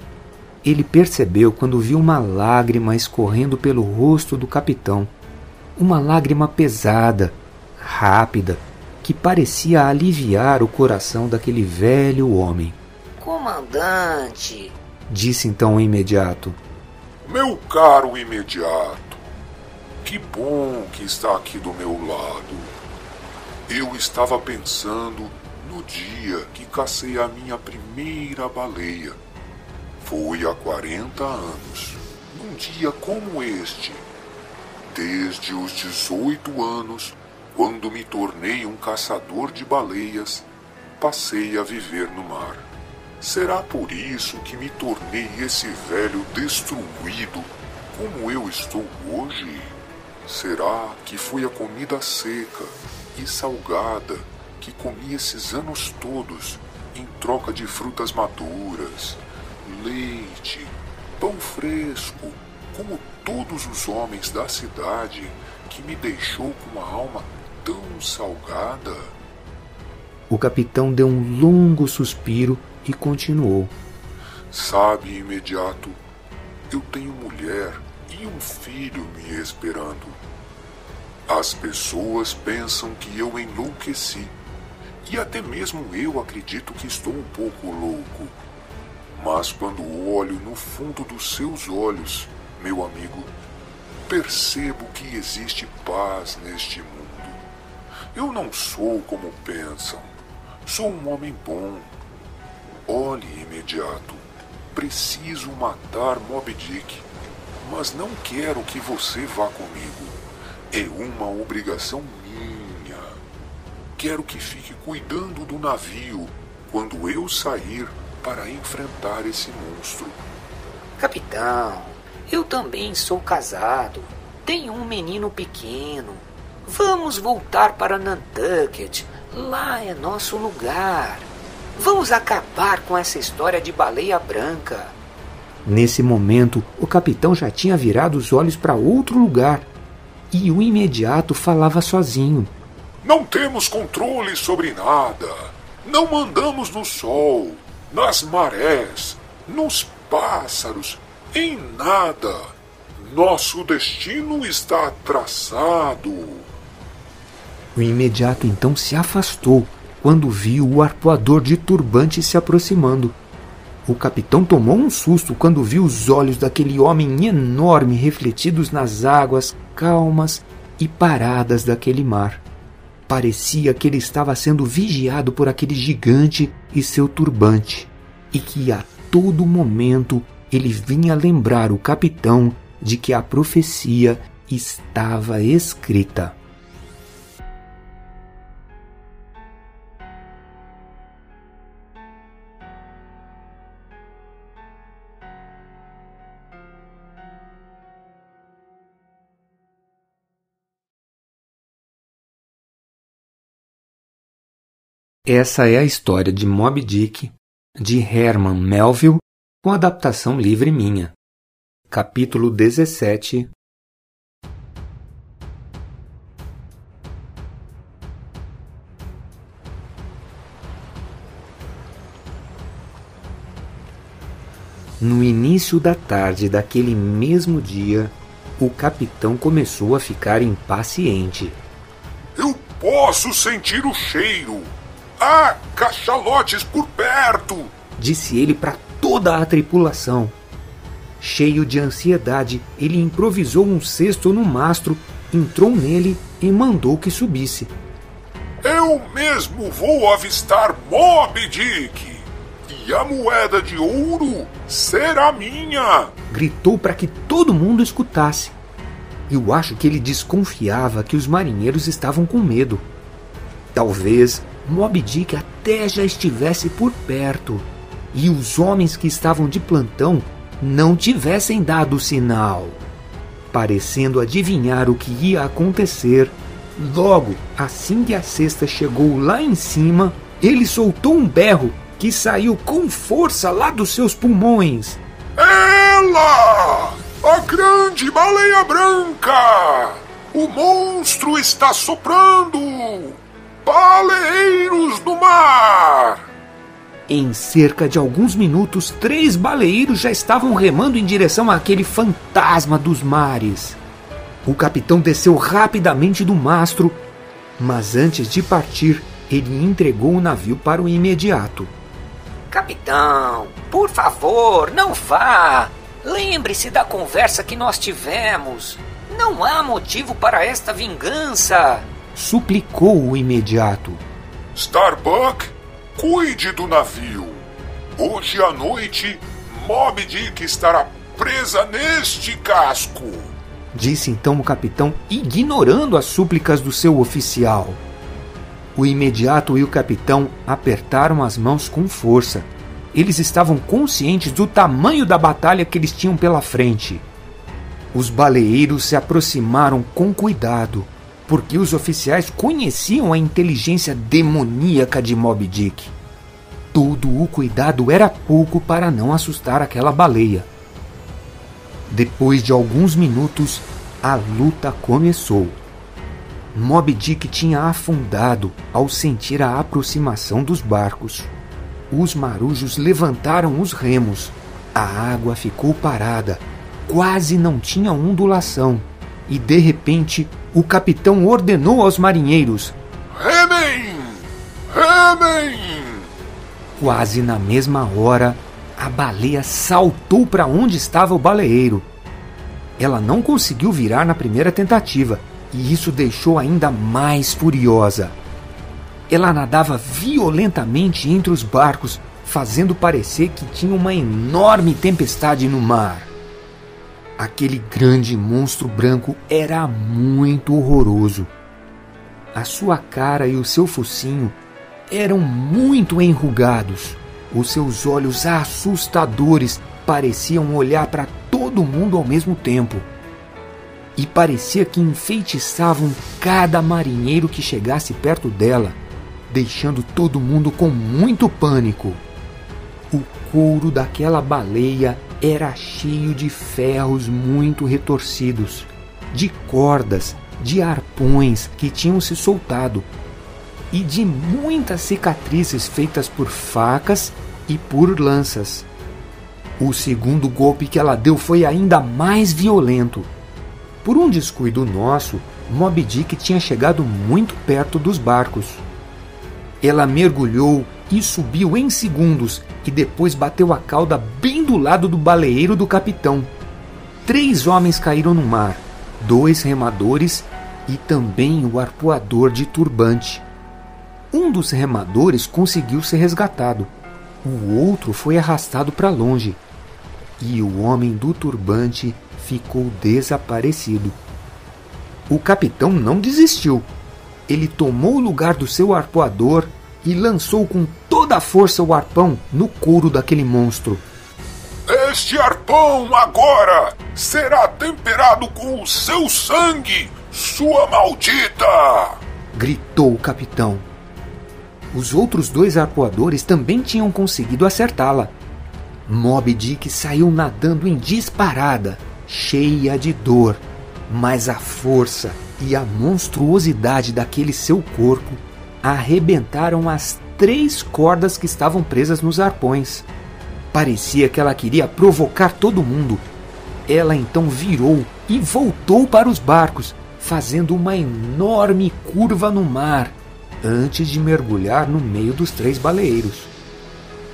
Ele percebeu quando viu uma lágrima escorrendo pelo rosto do capitão. Uma lágrima pesada, rápida, que parecia aliviar o coração daquele velho homem. Comandante, disse então o imediato. Meu caro imediato, que bom que está aqui do meu lado. Eu estava pensando dia que cacei a minha primeira baleia. Foi há 40 anos, num dia como este. Desde os 18 anos, quando me tornei um caçador de baleias, passei a viver no mar. Será por isso que me tornei esse velho destruído como eu estou hoje? Será que foi a comida seca e salgada que comi esses anos todos em troca de frutas maduras, leite, pão fresco, como todos os homens da cidade, que me deixou com uma alma tão salgada? O capitão deu um longo suspiro e continuou. Sabe, imediato, eu tenho mulher e um filho me esperando. As pessoas pensam que eu enlouqueci e até mesmo eu acredito que estou um pouco louco. Mas quando olho no fundo dos seus olhos, meu amigo, percebo que existe paz neste mundo. Eu não sou como pensam. Sou um homem bom. Olhe, imediato. Preciso matar Moby Dick, mas não quero que você vá comigo. É uma obrigação quero que fique cuidando do navio quando eu sair para enfrentar esse monstro. Capitão, eu também sou casado. Tenho um menino pequeno. Vamos voltar para Nantucket. Lá é nosso lugar. Vamos acabar com essa história de baleia branca. Nesse momento, o capitão já tinha virado os olhos para outro lugar e o imediato falava sozinho. Não temos controle sobre nada. Não mandamos no sol, nas marés, nos pássaros, em nada. Nosso destino está traçado. O imediato então se afastou quando viu o arpoador de turbante se aproximando. O capitão tomou um susto quando viu os olhos daquele homem enorme refletidos nas águas calmas e paradas daquele mar. Parecia que ele estava sendo vigiado por aquele gigante e seu turbante, e que a todo momento ele vinha lembrar o capitão de que a profecia estava escrita. Essa é a história de Moby Dick, de Herman Melville, com adaptação livre minha. Capítulo 17 No início da tarde daquele mesmo dia, o capitão começou a ficar impaciente. Eu posso sentir o cheiro! Há cachalotes por perto! Disse ele para toda a tripulação. Cheio de ansiedade, ele improvisou um cesto no mastro, entrou nele e mandou que subisse. Eu mesmo vou avistar Moby Dick! E a moeda de ouro será minha! Gritou para que todo mundo escutasse. Eu acho que ele desconfiava que os marinheiros estavam com medo. Talvez Moby Dick até já estivesse por perto e os homens que estavam de plantão não tivessem dado sinal. Parecendo adivinhar o que ia acontecer, logo assim que a cesta chegou lá em cima, ele soltou um berro que saiu com força lá dos seus pulmões. Ela! A grande baleia branca! O monstro está soprando! Baleeiros do mar! Em cerca de alguns minutos, três baleeiros já estavam remando em direção àquele fantasma dos mares. O capitão desceu rapidamente do mastro, mas antes de partir, ele entregou o navio para o imediato. Capitão, por favor, não vá! Lembre-se da conversa que nós tivemos. Não há motivo para esta vingança suplicou o imediato. Starbuck, cuide do navio. Hoje à noite, Moby Dick estará presa neste casco. Disse então o capitão, ignorando as súplicas do seu oficial. O imediato e o capitão apertaram as mãos com força. Eles estavam conscientes do tamanho da batalha que eles tinham pela frente. Os baleeiros se aproximaram com cuidado porque os oficiais conheciam a inteligência demoníaca de Moby Dick. Todo o cuidado era pouco para não assustar aquela baleia. Depois de alguns minutos, a luta começou. Moby Dick tinha afundado ao sentir a aproximação dos barcos. Os marujos levantaram os remos. A água ficou parada, quase não tinha ondulação, e de repente o capitão ordenou aos marinheiros: Remem! Remem! Quase na mesma hora, a baleia saltou para onde estava o baleeiro. Ela não conseguiu virar na primeira tentativa, e isso deixou ainda mais furiosa. Ela nadava violentamente entre os barcos, fazendo parecer que tinha uma enorme tempestade no mar. Aquele grande monstro branco era muito horroroso. A sua cara e o seu focinho eram muito enrugados. Os seus olhos assustadores pareciam olhar para todo mundo ao mesmo tempo. E parecia que enfeitiçavam cada marinheiro que chegasse perto dela, deixando todo mundo com muito pânico. O couro daquela baleia era cheio de ferros muito retorcidos, de cordas, de arpões que tinham se soltado e de muitas cicatrizes feitas por facas e por lanças. O segundo golpe que ela deu foi ainda mais violento. Por um descuido nosso, Moby Dick tinha chegado muito perto dos barcos. Ela mergulhou e subiu em segundos e depois bateu a cauda bem do lado do baleeiro do capitão. Três homens caíram no mar, dois remadores e também o arpoador de turbante. Um dos remadores conseguiu ser resgatado, o outro foi arrastado para longe e o homem do turbante ficou desaparecido. O capitão não desistiu. Ele tomou o lugar do seu arpoador e lançou com toda a força o arpão no couro daquele monstro. Este arpão agora será temperado com o seu sangue, sua maldita! gritou o capitão. os outros dois arpoadores também tinham conseguido acertá-la. Moby Dick saiu nadando em disparada, cheia de dor, mas a força e a monstruosidade daquele seu corpo arrebentaram as três cordas que estavam presas nos arpões. Parecia que ela queria provocar todo mundo. Ela então virou e voltou para os barcos, fazendo uma enorme curva no mar, antes de mergulhar no meio dos três baleeiros.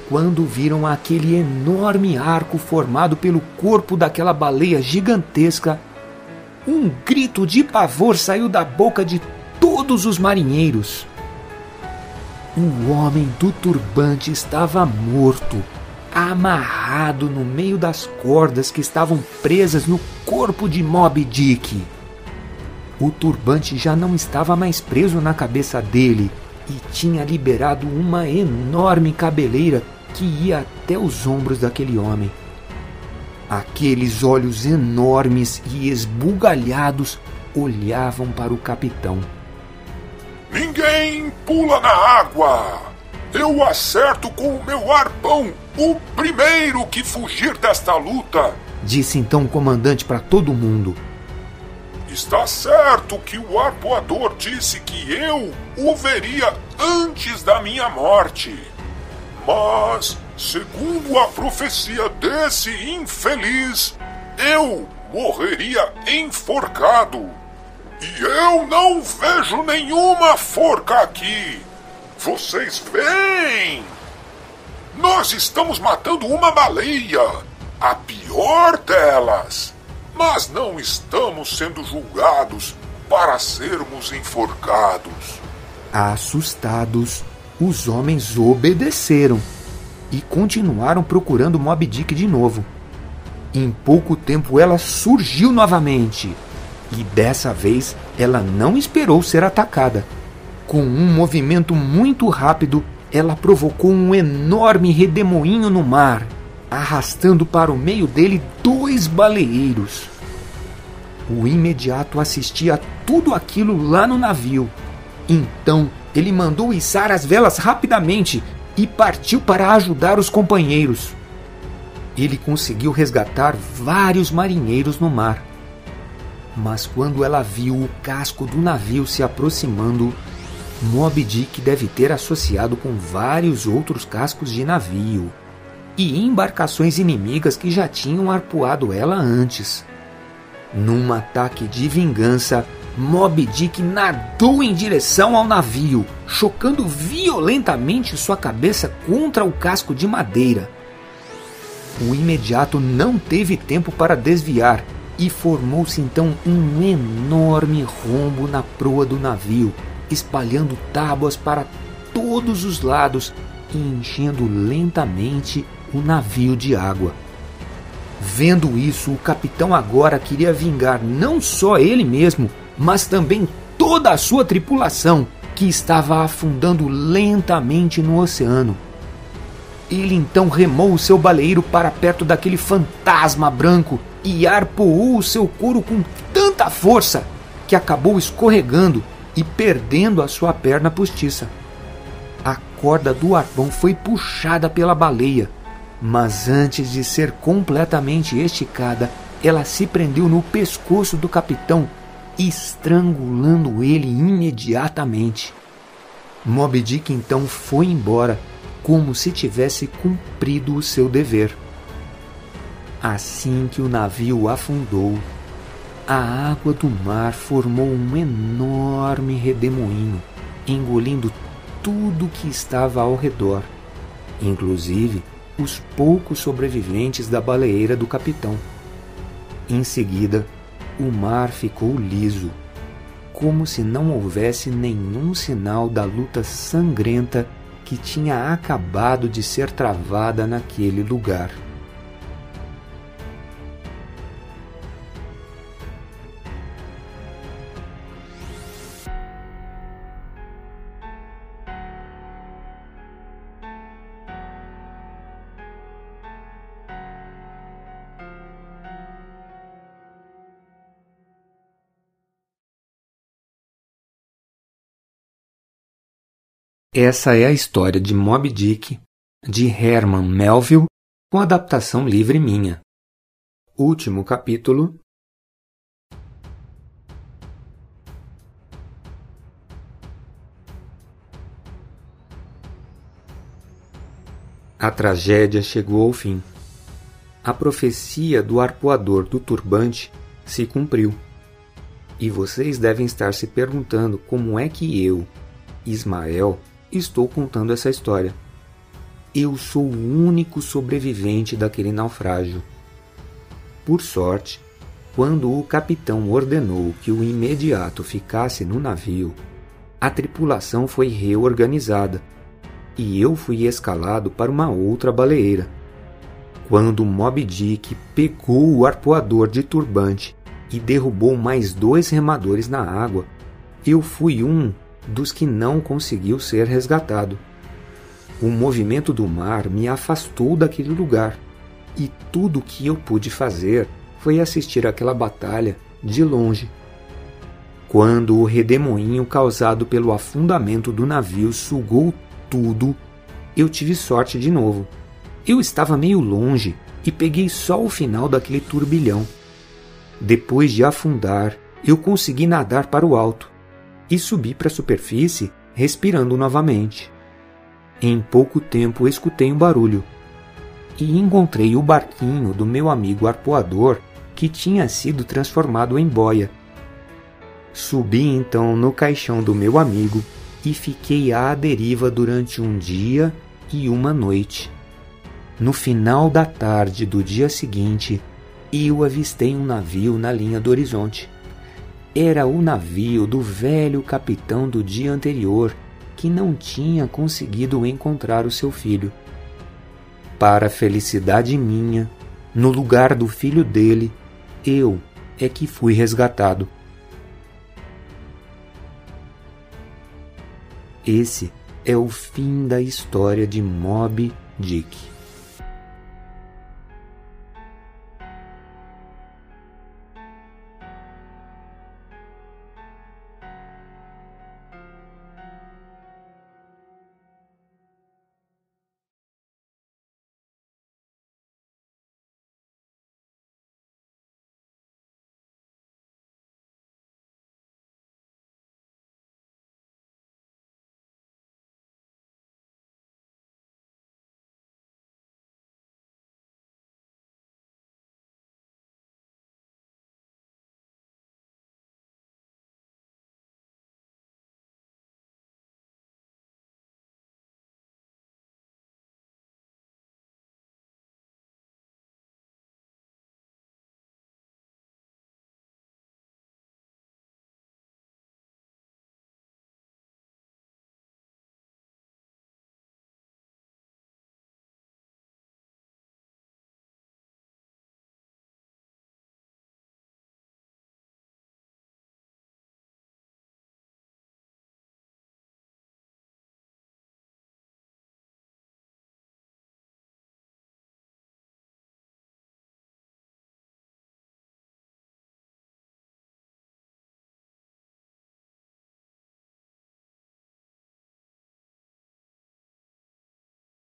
Quando viram aquele enorme arco formado pelo corpo daquela baleia gigantesca, um grito de pavor saiu da boca de todos os marinheiros. O homem do turbante estava morto, amarrado no meio das cordas que estavam presas no corpo de Moby Dick. O turbante já não estava mais preso na cabeça dele e tinha liberado uma enorme cabeleira que ia até os ombros daquele homem. Aqueles olhos enormes e esbugalhados olhavam para o capitão. Ninguém pula na água! Eu acerto com o meu arpão o primeiro que fugir desta luta! Disse então o comandante para todo mundo. Está certo que o arpoador disse que eu o veria antes da minha morte. Mas, segundo a profecia desse infeliz, eu morreria enforcado. E eu não vejo nenhuma forca aqui. Vocês veem? Nós estamos matando uma baleia, a pior delas. Mas não estamos sendo julgados para sermos enforcados. Assustados, os homens obedeceram e continuaram procurando Moby Dick de novo. Em pouco tempo ela surgiu novamente e dessa vez ela não esperou ser atacada. Com um movimento muito rápido, ela provocou um enorme redemoinho no mar, arrastando para o meio dele dois baleeiros. O imediato assistia a tudo aquilo lá no navio. Então ele mandou içar as velas rapidamente e partiu para ajudar os companheiros. Ele conseguiu resgatar vários marinheiros no mar. Mas quando ela viu o casco do navio se aproximando, Moby Dick deve ter associado com vários outros cascos de navio e embarcações inimigas que já tinham arpoado ela antes. Num ataque de vingança, Moby Dick nadou em direção ao navio, chocando violentamente sua cabeça contra o casco de madeira. O imediato não teve tempo para desviar e formou-se então um enorme rombo na proa do navio, espalhando tábuas para todos os lados e enchendo lentamente o navio de água. Vendo isso, o capitão agora queria vingar não só ele mesmo, mas também toda a sua tripulação, que estava afundando lentamente no oceano. Ele então remou o seu baleeiro para perto daquele fantasma branco e arpoou o seu couro com tanta força que acabou escorregando e perdendo a sua perna postiça. A corda do arpão foi puxada pela baleia, mas antes de ser completamente esticada, ela se prendeu no pescoço do capitão, estrangulando ele imediatamente. Moby Dick então foi embora, como se tivesse cumprido o seu dever. Assim que o navio afundou, a água do mar formou um enorme redemoinho, engolindo tudo que estava ao redor, inclusive os poucos sobreviventes da baleeira do capitão. Em seguida, o mar ficou liso, como se não houvesse nenhum sinal da luta sangrenta que tinha acabado de ser travada naquele lugar. Essa é a história de Moby Dick, de Herman Melville, com adaptação livre minha. Último capítulo. A tragédia chegou ao fim. A profecia do arpoador do turbante se cumpriu. E vocês devem estar se perguntando como é que eu, Ismael, estou contando essa história. Eu sou o único sobrevivente daquele naufrágio. Por sorte, quando o capitão ordenou que o imediato ficasse no navio, a tripulação foi reorganizada e eu fui escalado para uma outra baleeira. Quando Moby Dick pegou o arpoador de turbante e derrubou mais dois remadores na água, eu fui um dos que não conseguiu ser resgatado. O movimento do mar me afastou daquele lugar e tudo o que eu pude fazer foi assistir àquela batalha de longe. Quando o redemoinho causado pelo afundamento do navio sugou tudo, eu tive sorte de novo. Eu estava meio longe e peguei só o final daquele turbilhão. Depois de afundar, eu consegui nadar para o alto e subi para a superfície, respirando novamente. Em pouco tempo escutei um barulho e encontrei o barquinho do meu amigo arpoador que tinha sido transformado em boia. Subi então no caixão do meu amigo e fiquei à deriva durante um dia e uma noite. No final da tarde do dia seguinte, eu avistei um navio na linha do horizonte. Era o navio do velho capitão do dia anterior que não tinha conseguido encontrar o seu filho. Para felicidade minha, no lugar do filho dele, eu é que fui resgatado. Esse é o fim da história de Moby Dick.